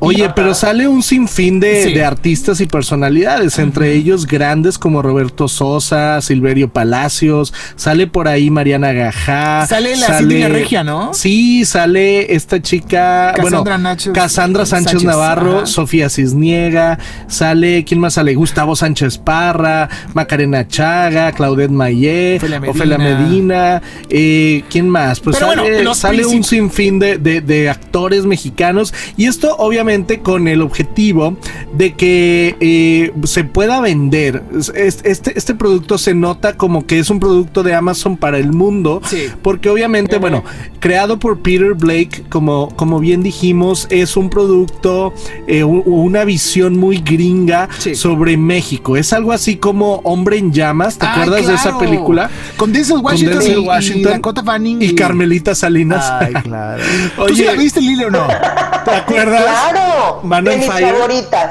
Oye, pero sale un sinfín de, Sí. de artistas y personalidades, entre ellos grandes como Roberto Sosa, Silverio Palacios, sale por ahí Mariana Gajá. Sale la Cintia Regia, ¿no? Sí, sale esta chica, Cassandra bueno, Nacho- Cassandra Sánchez, Sánchez, Navarro, ajá. Sofía Cisniega, sale, ¿quién más sale? Gustavo Sánchez Parra, Macarena Chaga, Claudette Mayé, Ofelia Medina. Eh, ¿quién más? Pues Pero sale, bueno, los sale un sinfín de, de- de actores mexicanos y esto obviamente con el objetivo de que eh, se pueda vender. Es- es- Este, este producto se nota como que es un producto de Amazon para el mundo Sí. porque obviamente, bueno, creado por Peter Blake, como, como bien dijimos, es un producto, eh, una visión muy gringa Sí. sobre México. Es algo así como Hombre en Llamas, ¿te Ay, acuerdas de esa película? Con Denzel Washington, Denzel y- y, Washington Dakota Fanning Y Carmelita Salinas. Ay, claro. ¿Tú sí la viste, Lili, o no? ¿Te acuerdas? Claro. Man de mis Fire. favoritas.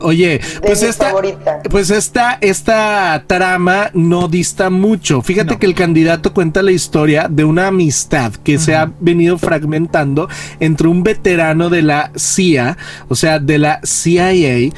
Oye, pues esta, favoritas. pues esta, esta trama no dista mucho. Fíjate No. que el candidato cuenta la historia de una amistad que se ha venido fragmentando entre un veterano de la CIA, o sea, de la CIA, y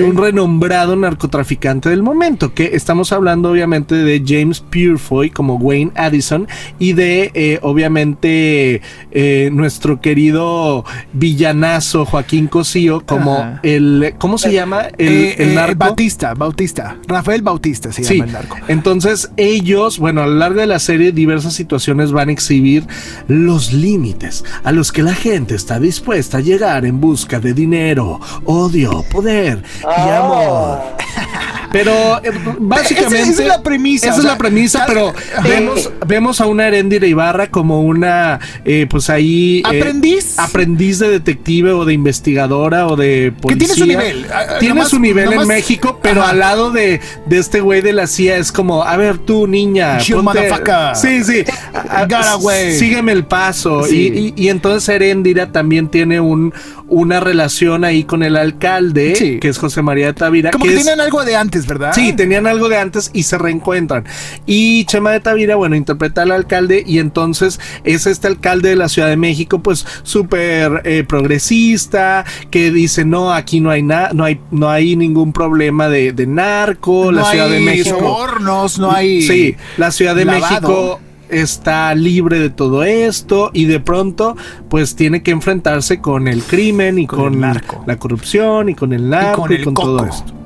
un renombrado narcotraficante del momento, que estamos hablando obviamente de James Purefoy como Wayne Addison y de, eh, obviamente, eh, nuestro querido villanazo Joaquín Cosío como el, ¿cómo se llama? El, Eh, el eh, narco. Bautista, Bautista. Rafael Bautista se Sí, llama el narco. entonces ellos, bueno, a lo largo de la serie diversas situaciones van a exhibir los límites a los que la gente está dispuesta a llegar en busca de dinero, odio, poder y Ah. amor. Pero eh, básicamente. Esa, esa es la premisa. Esa o es la premisa, pero vemos, vemos a una Erendira Ibarra como una, eh, pues ahí. eh, Aprendiz. aprendiz de detective o de investigadora o de Que policía. tiene su nivel. Tiene nomás- su nivel nomás- en México, pero Ajá. al lado de, de este güey de la CIA es como, a ver tú, niña. Motherfucker. Sí, sí. a- a-. Sígueme el paso. Sí. Y, y- y entonces Erendira también tiene un, una relación ahí con el alcalde, Sí. que es José María de Tavira. Como que que es- tienen algo de antes, ¿verdad? Sí, tenían algo de antes y se reencuentran. Y Chema de Tavira, bueno, interpreta al alcalde y entonces es este alcalde de la Ciudad de México, pues súper eh, progresista, que dice, no, aquí no hay nada, no hay, no hay ningún problema de, de narco, la Ciudad de hay México. sobornos, no hay. Sí, la Ciudad de lavado. México está libre de todo esto y de pronto pues tiene que enfrentarse con el crimen y Con la corrupción y con el narco y con, el todo esto.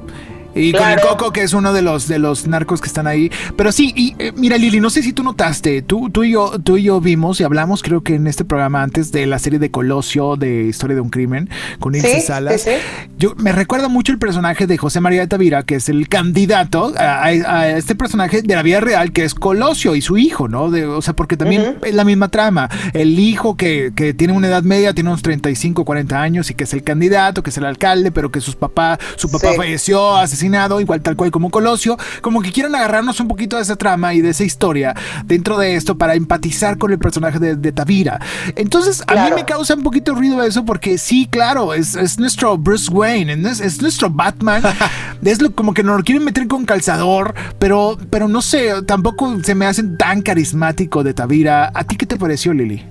Y con el. Coco, que es uno de los de los narcos que están ahí. Pero sí, y eh, mira, Lili, no sé si tú notaste, tú, tú y yo, tú y yo vimos y hablamos, creo que en este programa antes de la serie de Colosio de Historia de un Crimen con Ilse Sí, Salas. sí, sí. Yo me recuerda mucho el personaje de José María de Tavira, que es el candidato a, a- a este personaje de la vida real, que es Colosio y su hijo, ¿no? De- o sea, porque también es la misma trama. El hijo que, que tiene una edad media, tiene unos 35, 40 años y que es el candidato, que es el alcalde, pero que sus papá, su papá falleció asesinado, igual tal cual como Colosio. Como que quieren agarrarnos un poquito de esa trama y de esa historia dentro de esto para empatizar con el personaje de, de Tavira. Entonces, a mí me causa un poquito de ruido eso porque sí, claro, es, es nuestro Bruce Wayne, es, es nuestro Batman. es lo, como que nos lo quieren meter con calzador, pero, pero no sé, tampoco se me hacen tan carismático de Tavira. ¿A ti qué te pareció, Lili?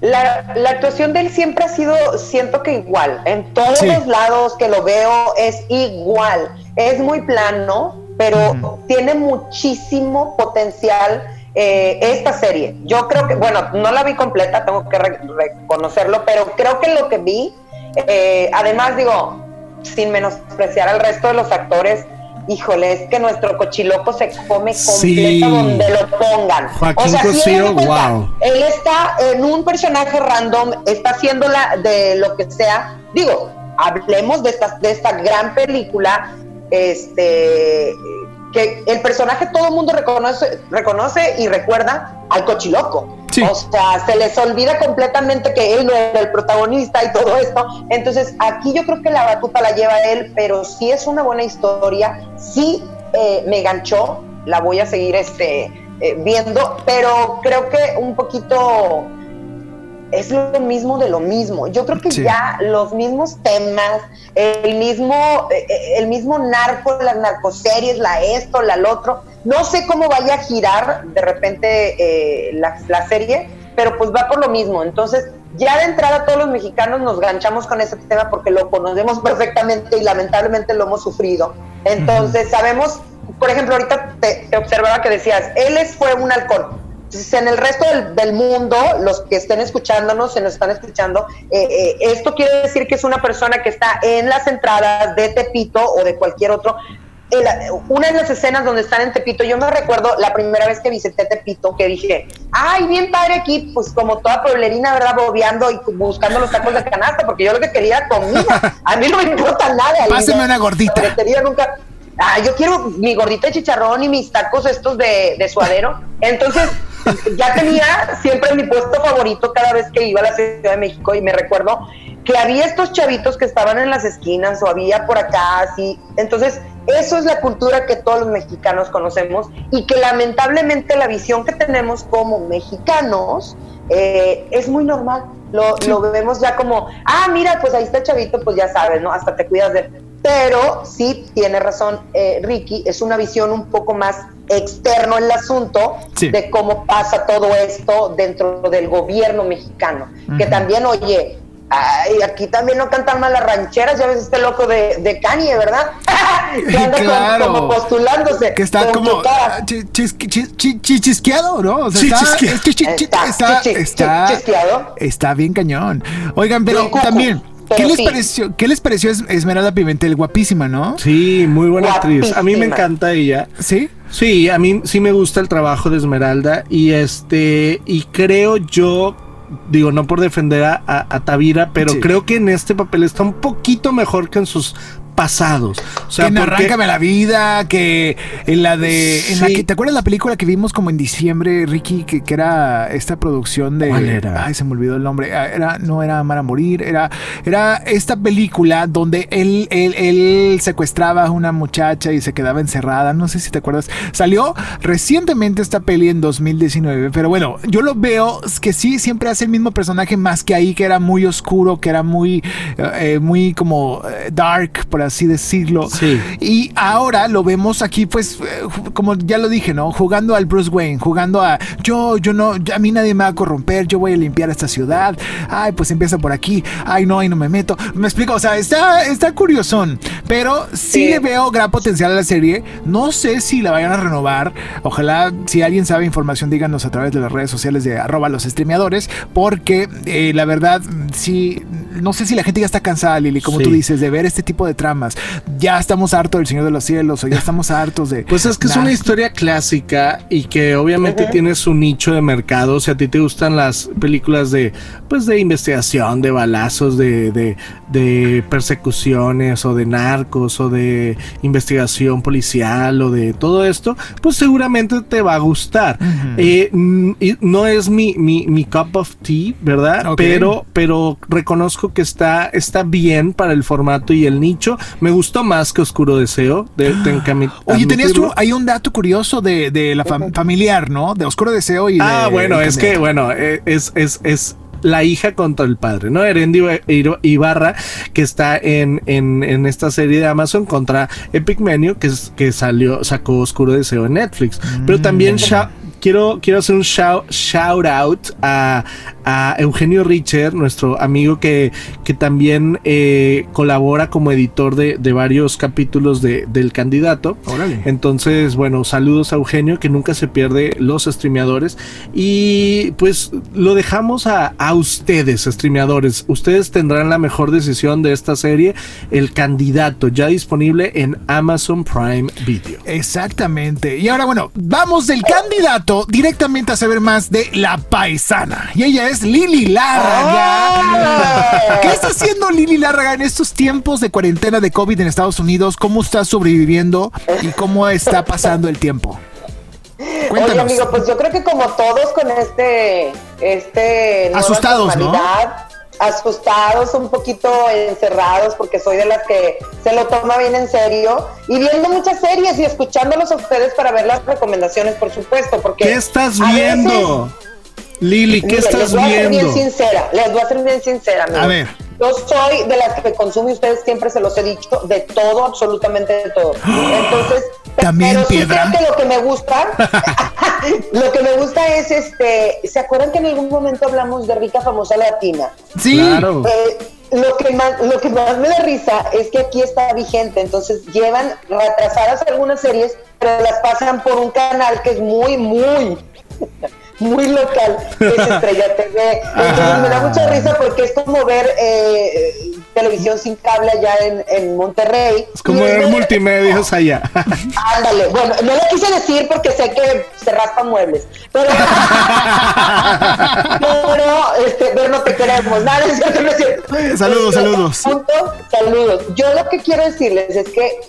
La, la actuación de él siempre ha sido, siento que igual, en todos Sí. los lados que lo veo es igual. Es muy plano, pero tiene muchísimo potencial eh, esta serie. Yo creo que, bueno, no la vi completa, tengo que re- reconocerlo, pero creo que lo que vi, eh, además digo, sin menospreciar al resto de los actores, híjole, es que nuestro cochiloco se come Sí. completa donde lo pongan. Joaquín haz de Cosío, cuenta, wow. él está en un personaje random, está haciéndola de lo que sea. Digo, hablemos de esta, de esta gran película, este que el personaje todo el mundo reconoce, reconoce y recuerda al cochiloco. Sí. O sea, se les olvida completamente que él no era el protagonista y todo esto. Entonces, aquí yo creo que la batuta la lleva él, pero sí es una buena historia, sí eh, me ganchó, la voy a seguir este, eh, viendo, pero creo que un poquito es lo mismo de lo mismo. Yo creo que Sí. ya los mismos temas, el mismo, eh, el mismo narco, las narcoseries, la esto, la lo otro. No sé cómo vaya a girar de repente eh, la, la serie, pero pues va por lo mismo. Entonces, ya de entrada todos los mexicanos nos ganchamos con ese tema porque lo conocemos perfectamente y lamentablemente lo hemos sufrido. Entonces, sabemos, por ejemplo, ahorita te, te observaba que decías, él es, fue un halcón. Entonces, en el resto del, del mundo, los que estén escuchándonos, se nos están escuchando, eh, eh, esto quiere decir que es una persona que está en las entradas de Tepito o de cualquier otro. Una de las escenas donde están en Tepito, yo me recuerdo la primera vez que visité Tepito, que dije, ay, bien padre aquí, pues como toda pueblerina, ¿verdad? Bobeando y buscando los tacos de canasta, porque yo lo que quería era comida. A mí no me importa nada. Páseme una gordita. Nunca. Ah, yo quiero mi gordita de chicharrón y mis tacos estos de, de suadero. Entonces, ya tenía siempre mi puesto favorito cada vez que iba a la Ciudad de México y me recuerdo que había estos chavitos que estaban en las esquinas o había por acá así. Entonces, eso es la cultura que todos los mexicanos conocemos y que lamentablemente la visión que tenemos como mexicanos eh, es muy normal. Lo, lo vemos ya como, ah, mira, pues ahí está el chavito, pues ya sabes, ¿no? Hasta te cuidas de. Pero sí tiene razón eh, Ricky, es una visión un poco más externo el asunto Sí. de cómo pasa todo esto dentro del gobierno mexicano. Que también, oye, ay, aquí también no cantan mal las rancheras, ya ves este loco de, de Kanye, ¿verdad? que anda como- Claro. como postulándose. Que está como ah, chi- chis- chis- chi- chi- chisqueado, ¿no? O sea, Sí, está, Está, bien cañón. Oigan, pero también, ¿qué les sí. pareció? ¿Qué les pareció Es- Esmeralda Pimentel? Guapísima, ¿no? Sí, muy buena actriz. A mí me encanta ella. Sí. Sí, a mí sí me gusta el trabajo de Esmeralda y este y creo yo digo no por defender a, a- a Tavira, pero Sí. creo que en este papel está un poquito mejor que en sus pasados. O O sea, que porque- Arráncame la vida, que en la de. En la que, ¿Te acuerdas la película que vimos como en diciembre, Ricky? Que, que era esta producción de. ¿Cuál era? Ay, se me olvidó el nombre. Ah, Era, no era Amar a Morir, era, era esta película donde él, él, él secuestraba a una muchacha y se quedaba encerrada. No sé si te acuerdas. Salió recientemente esta peli en 2019, pero bueno, yo lo veo que sí, siempre hace el mismo personaje, más que ahí, que era muy oscuro, que era muy, eh, muy como eh, dark, por así decirlo. Sí. Y ahora lo vemos aquí, pues, eh, como ya lo dije, ¿no? Jugando al Bruce Wayne, jugando a yo, yo no, a mí nadie me va a corromper, yo voy a limpiar esta ciudad. Ay, pues empieza por aquí. Ay, no, ahí no me meto. Me explico, o sea, está, está curiosón, pero sí, Sí. le veo gran potencial a la serie. No sé si la vayan a renovar. Ojalá, si alguien sabe información, díganos a través de las redes sociales de arroba los streameadores, porque eh, la verdad, sí, no sé si la gente ya está cansada, Lili, como Sí. tú dices, de ver este tipo de tramas. Ya estamos hartos del Señor de los Cielos o ya estamos hartos de... Pues es que es una historia clásica y que obviamente tiene su nicho de mercado. O sea, a ti te gustan las películas de, pues, de investigación, de balazos, de, de, de persecuciones o de narcos o de investigación policial o de todo esto, pues seguramente te va a gustar. Y no es mi, mi, mi cup of tea, ¿verdad? Pero, pero reconozco que está, está bien para el formato y el nicho. Me gustó más que Oscuro Deseo. De, tengo que admi- Oye, tenías tú hay un dato curioso de, de la fam- familiar, ¿no? De Oscuro Deseo y de... Ah, bueno, es que, bueno, eh, es, es, es la hija contra el padre, ¿no? Erendi Iba- Ibarra, que está en, en, en esta serie de Amazon contra Epic Menu, que, es, que salió, sacó Oscuro Deseo en Netflix. Pero Mm. también sha- quiero, quiero hacer un shout, shout out a, a Eugenio Richer, nuestro amigo que, que también eh, colabora como editor de, de varios capítulos de, del candidato. Órale. Entonces, bueno, saludos a Eugenio, que nunca se pierde los streameadores. Y pues lo dejamos a, a ustedes, streameadores. Ustedes tendrán la mejor decisión de esta serie, El Candidato, ya disponible en Amazon Prime Video. Exactamente. Y ahora, bueno, vamos del candidato directamente a saber más de la paisana. Y ella es Lili Lárraga. ¿Qué está haciendo Lili Lárraga en estos tiempos de cuarentena de COVID en Estados Unidos? ¿Cómo está sobreviviendo y cómo está pasando el tiempo? Oye, Cuéntanos. amigo, pues yo creo que como todos con este, este nueva Asustados, ¿no? Asustados, un poquito encerrados, porque soy de las que se lo toma bien en serio, y viendo muchas series y escuchándolos a ustedes para ver las recomendaciones, por supuesto, porque ¿Qué estás a veces- viendo? Lili, ¿qué Mire, estás les voy a ser viendo? bien sincera, les voy a ser bien sincera. A ver. Yo soy de las que consume, ustedes siempre se los he dicho, de todo, absolutamente de todo. Entonces, ¿También pero sí piedra? creo que lo que me gusta, lo que me gusta es, este, ¿se acuerdan que en algún momento hablamos de rica famosa latina? Sí. Claro. Eh, lo que más lo que más me da risa es que aquí está vigente, entonces llevan retrasadas algunas series, pero las pasan por un canal que es muy, muy muy local, que es Estrella TV. Entonces me da mucha risa porque es como ver eh, televisión sin cable allá en, en Monterrey. Es como ver multimedios allá. Ándale, bueno, no lo quise decir porque sé que se raspan muebles, pero, pero este, ver no te queremos, nada, es cierto, no es cierto. Saludos, Este, saludos. punto, saludos. Yo lo que quiero decirles es que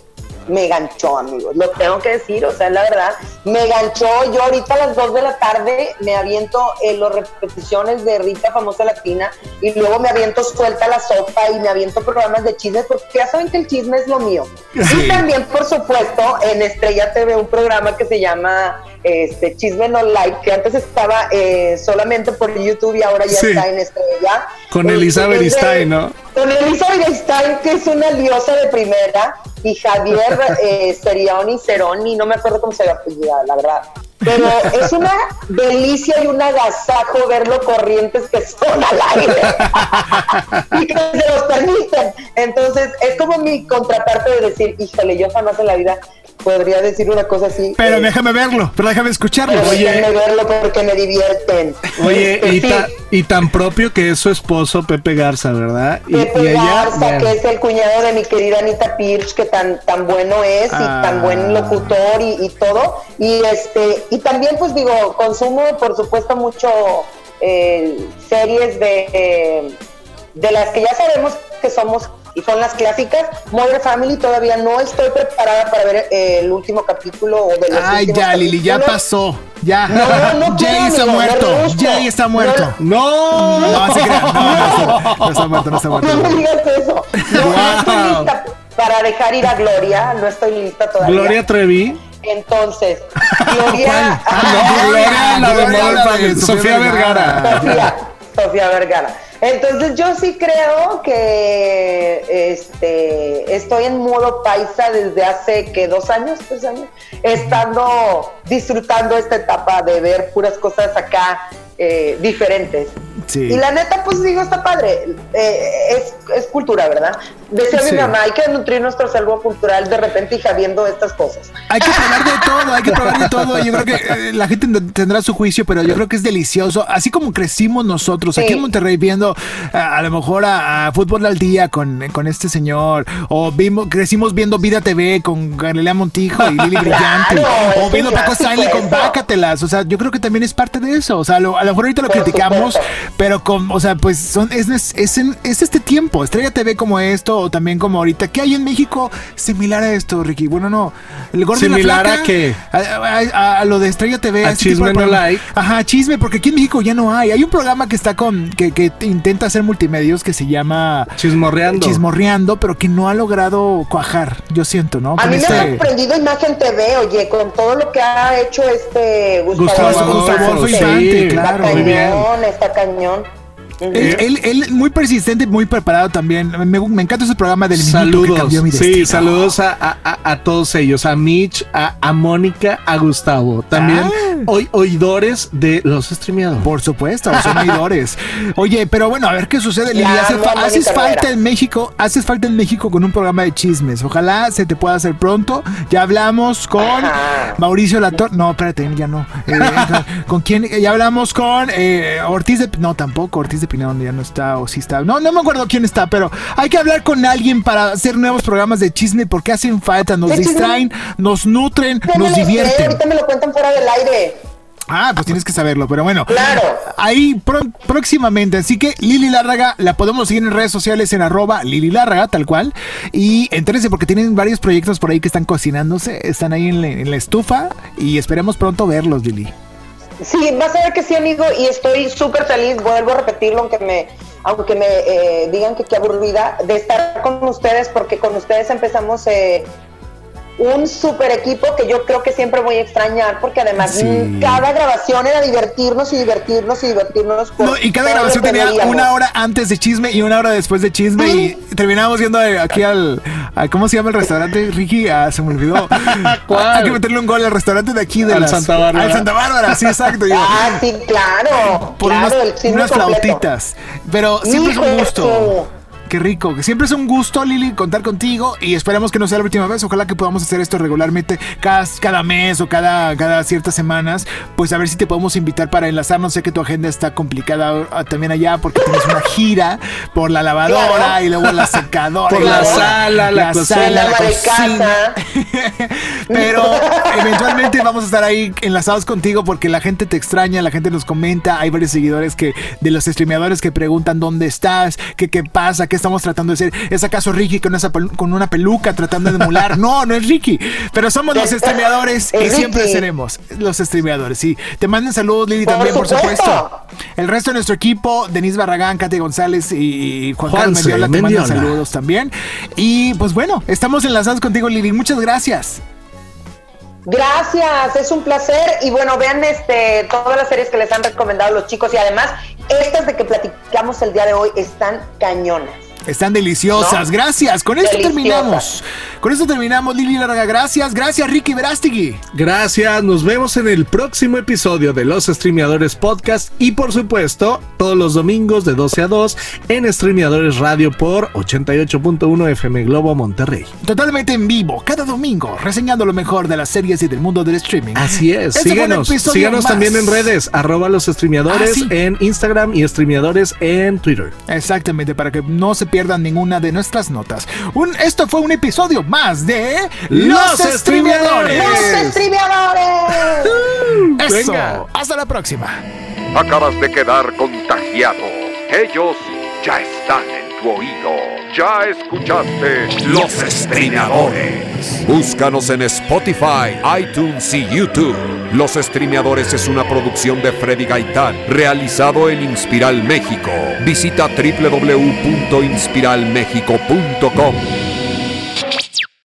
me ganchó, amigos, lo tengo que decir, o sea, la verdad, me ganchó. Yo ahorita a las 2 de la tarde me aviento en las repeticiones de Rita Famosa Latina y luego me aviento suelta la sopa y me aviento programas de chismes porque ya saben que el chisme es lo mío. Y también, por supuesto, en Estrella TV un programa que se llama este Chisme No Like, que antes estaba eh, solamente por YouTube y ahora ya Sí. está en Estrella. Con Este, Elizabeth Stein, ¿no? Con Elizabeth Stein, que es una diosa de primera, y Javier eh, Serioni, Ceroni, no me acuerdo cómo se llama, la verdad. Pero es una delicia y un agasajo ver lo corrientes que son al aire y que se los permiten. Entonces, es como mi contraparte de decir, híjole, yo jamás en la vida podría decir una cosa así. Pero eh, déjame verlo, pero déjame escucharlo. pero Oye, déjenme verlo porque me divierten. Oye, Este, y, sí. ta- y tan propio que es su esposo Pepe Garza, ¿verdad? Y, Pepe y ella, Garza, que es el cuñado de mi querida Anita Pirch, que tan, tan bueno es Ah. y tan buen locutor y, y todo. Y este, y también pues digo, consumo por supuesto mucho eh, series de, eh, de las que ya sabemos que somos y son las clásicas. Modern Family todavía no estoy preparada para ver eh, el último capítulo o de los Ay, ya, Lili, ya pasó. Ya. No, no Jay quiero, está amigo, muerto. rehúso. Jay está muerto. ¡No! No, se crean. No, no, está- no está muerto, no está No me muerto. digas eso. No, no estoy lista para dejar ir a Gloria, no estoy lista todavía. Gloria Trevi. Entonces, Gloria. Ah, Gloria, la de. Sofía Vergara. Sofía, Sofía Vergara. Entonces yo sí creo que este estoy en modo paisa desde hace que dos años, tres años, estando disfrutando esta etapa de ver puras cosas acá eh, diferentes. Sí. Y la neta, pues digo, está padre. Eh, es, es cultura, ¿verdad? Decía Sí. mi mamá, hay que nutrir nuestro salvo cultural de repente, hija, viendo estas cosas. Hay que probar de todo, hay que probar de todo. Yo creo que eh, la gente tendrá su juicio, pero yo creo que es delicioso. Así como crecimos nosotros aquí en Monterrey viendo a, a lo mejor a, a Fútbol al Día con, con este señor, o vimos, crecimos viendo Vida TV con Galilea Montijo y Lili Brillante, Claro, o viendo Paco Stanley con. Bácatelas. O sea, yo creo que también es parte de eso. O sea, lo- a lo mejor ahorita lo Por criticamos, supuesto. pero con, o sea, pues son, es, es, es en- es este tiempo. Estrella TV como esto, o también como ahorita. ¿Qué hay en México similar a esto, Ricky? Bueno, no. El gordo la ¿Similar flaca, a qué? A, a- a lo de Estrella TV. A Chisme no like. Ajá, chisme, porque aquí en México ya no hay. Hay un programa que está con, que, que intenta hacer multimedios que se llama Chismorreando. Chismorreando, pero que no ha logrado cuajar, yo siento, ¿no? A Con mí me ha este- sorprendido Imagen TV, oye, con todo lo que ha hecho este Gustavo Gustavo Adolfo, Adolfo sí, Infante, Está claro. bien. cañón, está cañón. Él, él- él muy persistente, muy preparado también. Me, me encanta ese programa del niñito que Saludos. cambió mi Sí, destino. saludos a, a- a- a todos ellos, a Mitch, a, a Mónica, a Gustavo. También Ah. hoy oidores de los streameadores. Por supuesto, son oidores. Oye, pero bueno, a ver qué sucede, Lili. Hace fa- haces falta en México, haces falta en México con un programa de chismes. Ojalá se te pueda hacer pronto. Ya hablamos con Ajá. Mauricio Lator. No, espérate, ya no. Eh, con, ¿con quién? Ya hablamos con eh, Ortiz de. No, tampoco. Ortiz de Pineda ya no está o sí está. No, no me acuerdo quién está, pero hay que hablar con alguien para hacer nuevos programas de chisme porque hacen falta, nos chisme. distraen, nos nutren, nos sé, divierten. ahorita me lo cuentan fuera del aire. Ah, pues tienes que saberlo, pero bueno. Claro. Ahí pro- próximamente. Así que Lili Lárraga la podemos seguir en redes sociales en arroba Lili Lárraga, tal cual. Y entérense porque tienen varios proyectos por ahí que están cocinándose. Están ahí en la, en la estufa y esperemos pronto verlos, Lili. Sí, vas a ver que sí, amigo, y estoy súper feliz, vuelvo a repetirlo, aunque me, aunque me eh, digan que qué aburrida, de estar con ustedes, porque con ustedes empezamos eh, un super equipo que yo creo que siempre voy a extrañar, porque además Sí. cada grabación era divertirnos y divertirnos y divertirnos. por No, y cada grabación tenía veíamos. una hora antes de chisme y una hora después de chisme. Y terminábamos yendo a- aquí al. a- ¿Cómo se llama el restaurante, Ricky? Ah, se me olvidó. ¿Cuál? Hay que meterle un gol al restaurante de aquí de Al las- Santa Bárbara. Al Santa Bárbara, sí, exacto. Yo- Ah, sí, claro. por claro, unas, el unas flautitas. Pero siempre es un gusto. Qué rico. Que siempre es un gusto, Lili, contar contigo. Y esperamos que no sea la última vez. Ojalá que podamos hacer esto regularmente cada, cada mes o cada, cada ciertas semanas. Pues a ver si te podemos invitar para enlazarnos. Sé que tu agenda está complicada ah, también allá porque tienes una gira por la lavadora Claro. y luego la secadora. Por la sala, la sala, la cocina. Pero eventualmente vamos a estar ahí enlazados contigo porque la gente te extraña, la gente nos comenta, hay varios seguidores que de los streameadores que preguntan dónde estás, qué qué pasa, qué estamos tratando de hacer. ¿Es acaso Ricky con, esa con una peluca tratando de emular? No, no es Ricky, pero somos los streameadores y Es siempre seremos los streameadores. Sí, te manden saludos Lili Por también, por supuesto. supuesto. El resto de nuestro equipo, Denise Barragán, Katy González y Juan Carlos Juanse Mendiola te mandan saludos también. Y pues bueno, estamos enlazados contigo Lili, muchas gracias. Gracias, es un placer y bueno, vean este todas las series que les han recomendado los chicos y además estas de que platicamos el día de hoy están cañonas. Están deliciosas, ¿No? gracias. Con esto Deliciosas. terminamos. Con esto terminamos, Lili Larga. Gracias, gracias, Ricky Verástegui. Gracias, nos vemos en el próximo episodio de Los Streameadores Podcast y por supuesto todos los domingos de 12 a 2 en Streameadores Radio por 88.1 FM Globo Monterrey. Totalmente en vivo, cada domingo, reseñando lo mejor de las series y del mundo del streaming. Así es, Este síganos, síganos más. también en redes, arroba los streameadores Ah, sí. en Instagram y streameadores en Twitter. Exactamente, para que no se pierdan ninguna de nuestras notas. Un, esto fue un episodio más de Los Streameadores. ¡Los streameadores! Eso. Venga. Hasta la próxima. Acabas de quedar contagiado. Ellos ya están en oído. Ya escuchaste Los Streamadores. Búscanos en Spotify, iTunes y YouTube. Los Streamadores es una producción de Freddy Gaitán, realizado en Inspiral México. Visita www.inspiralmexico.com.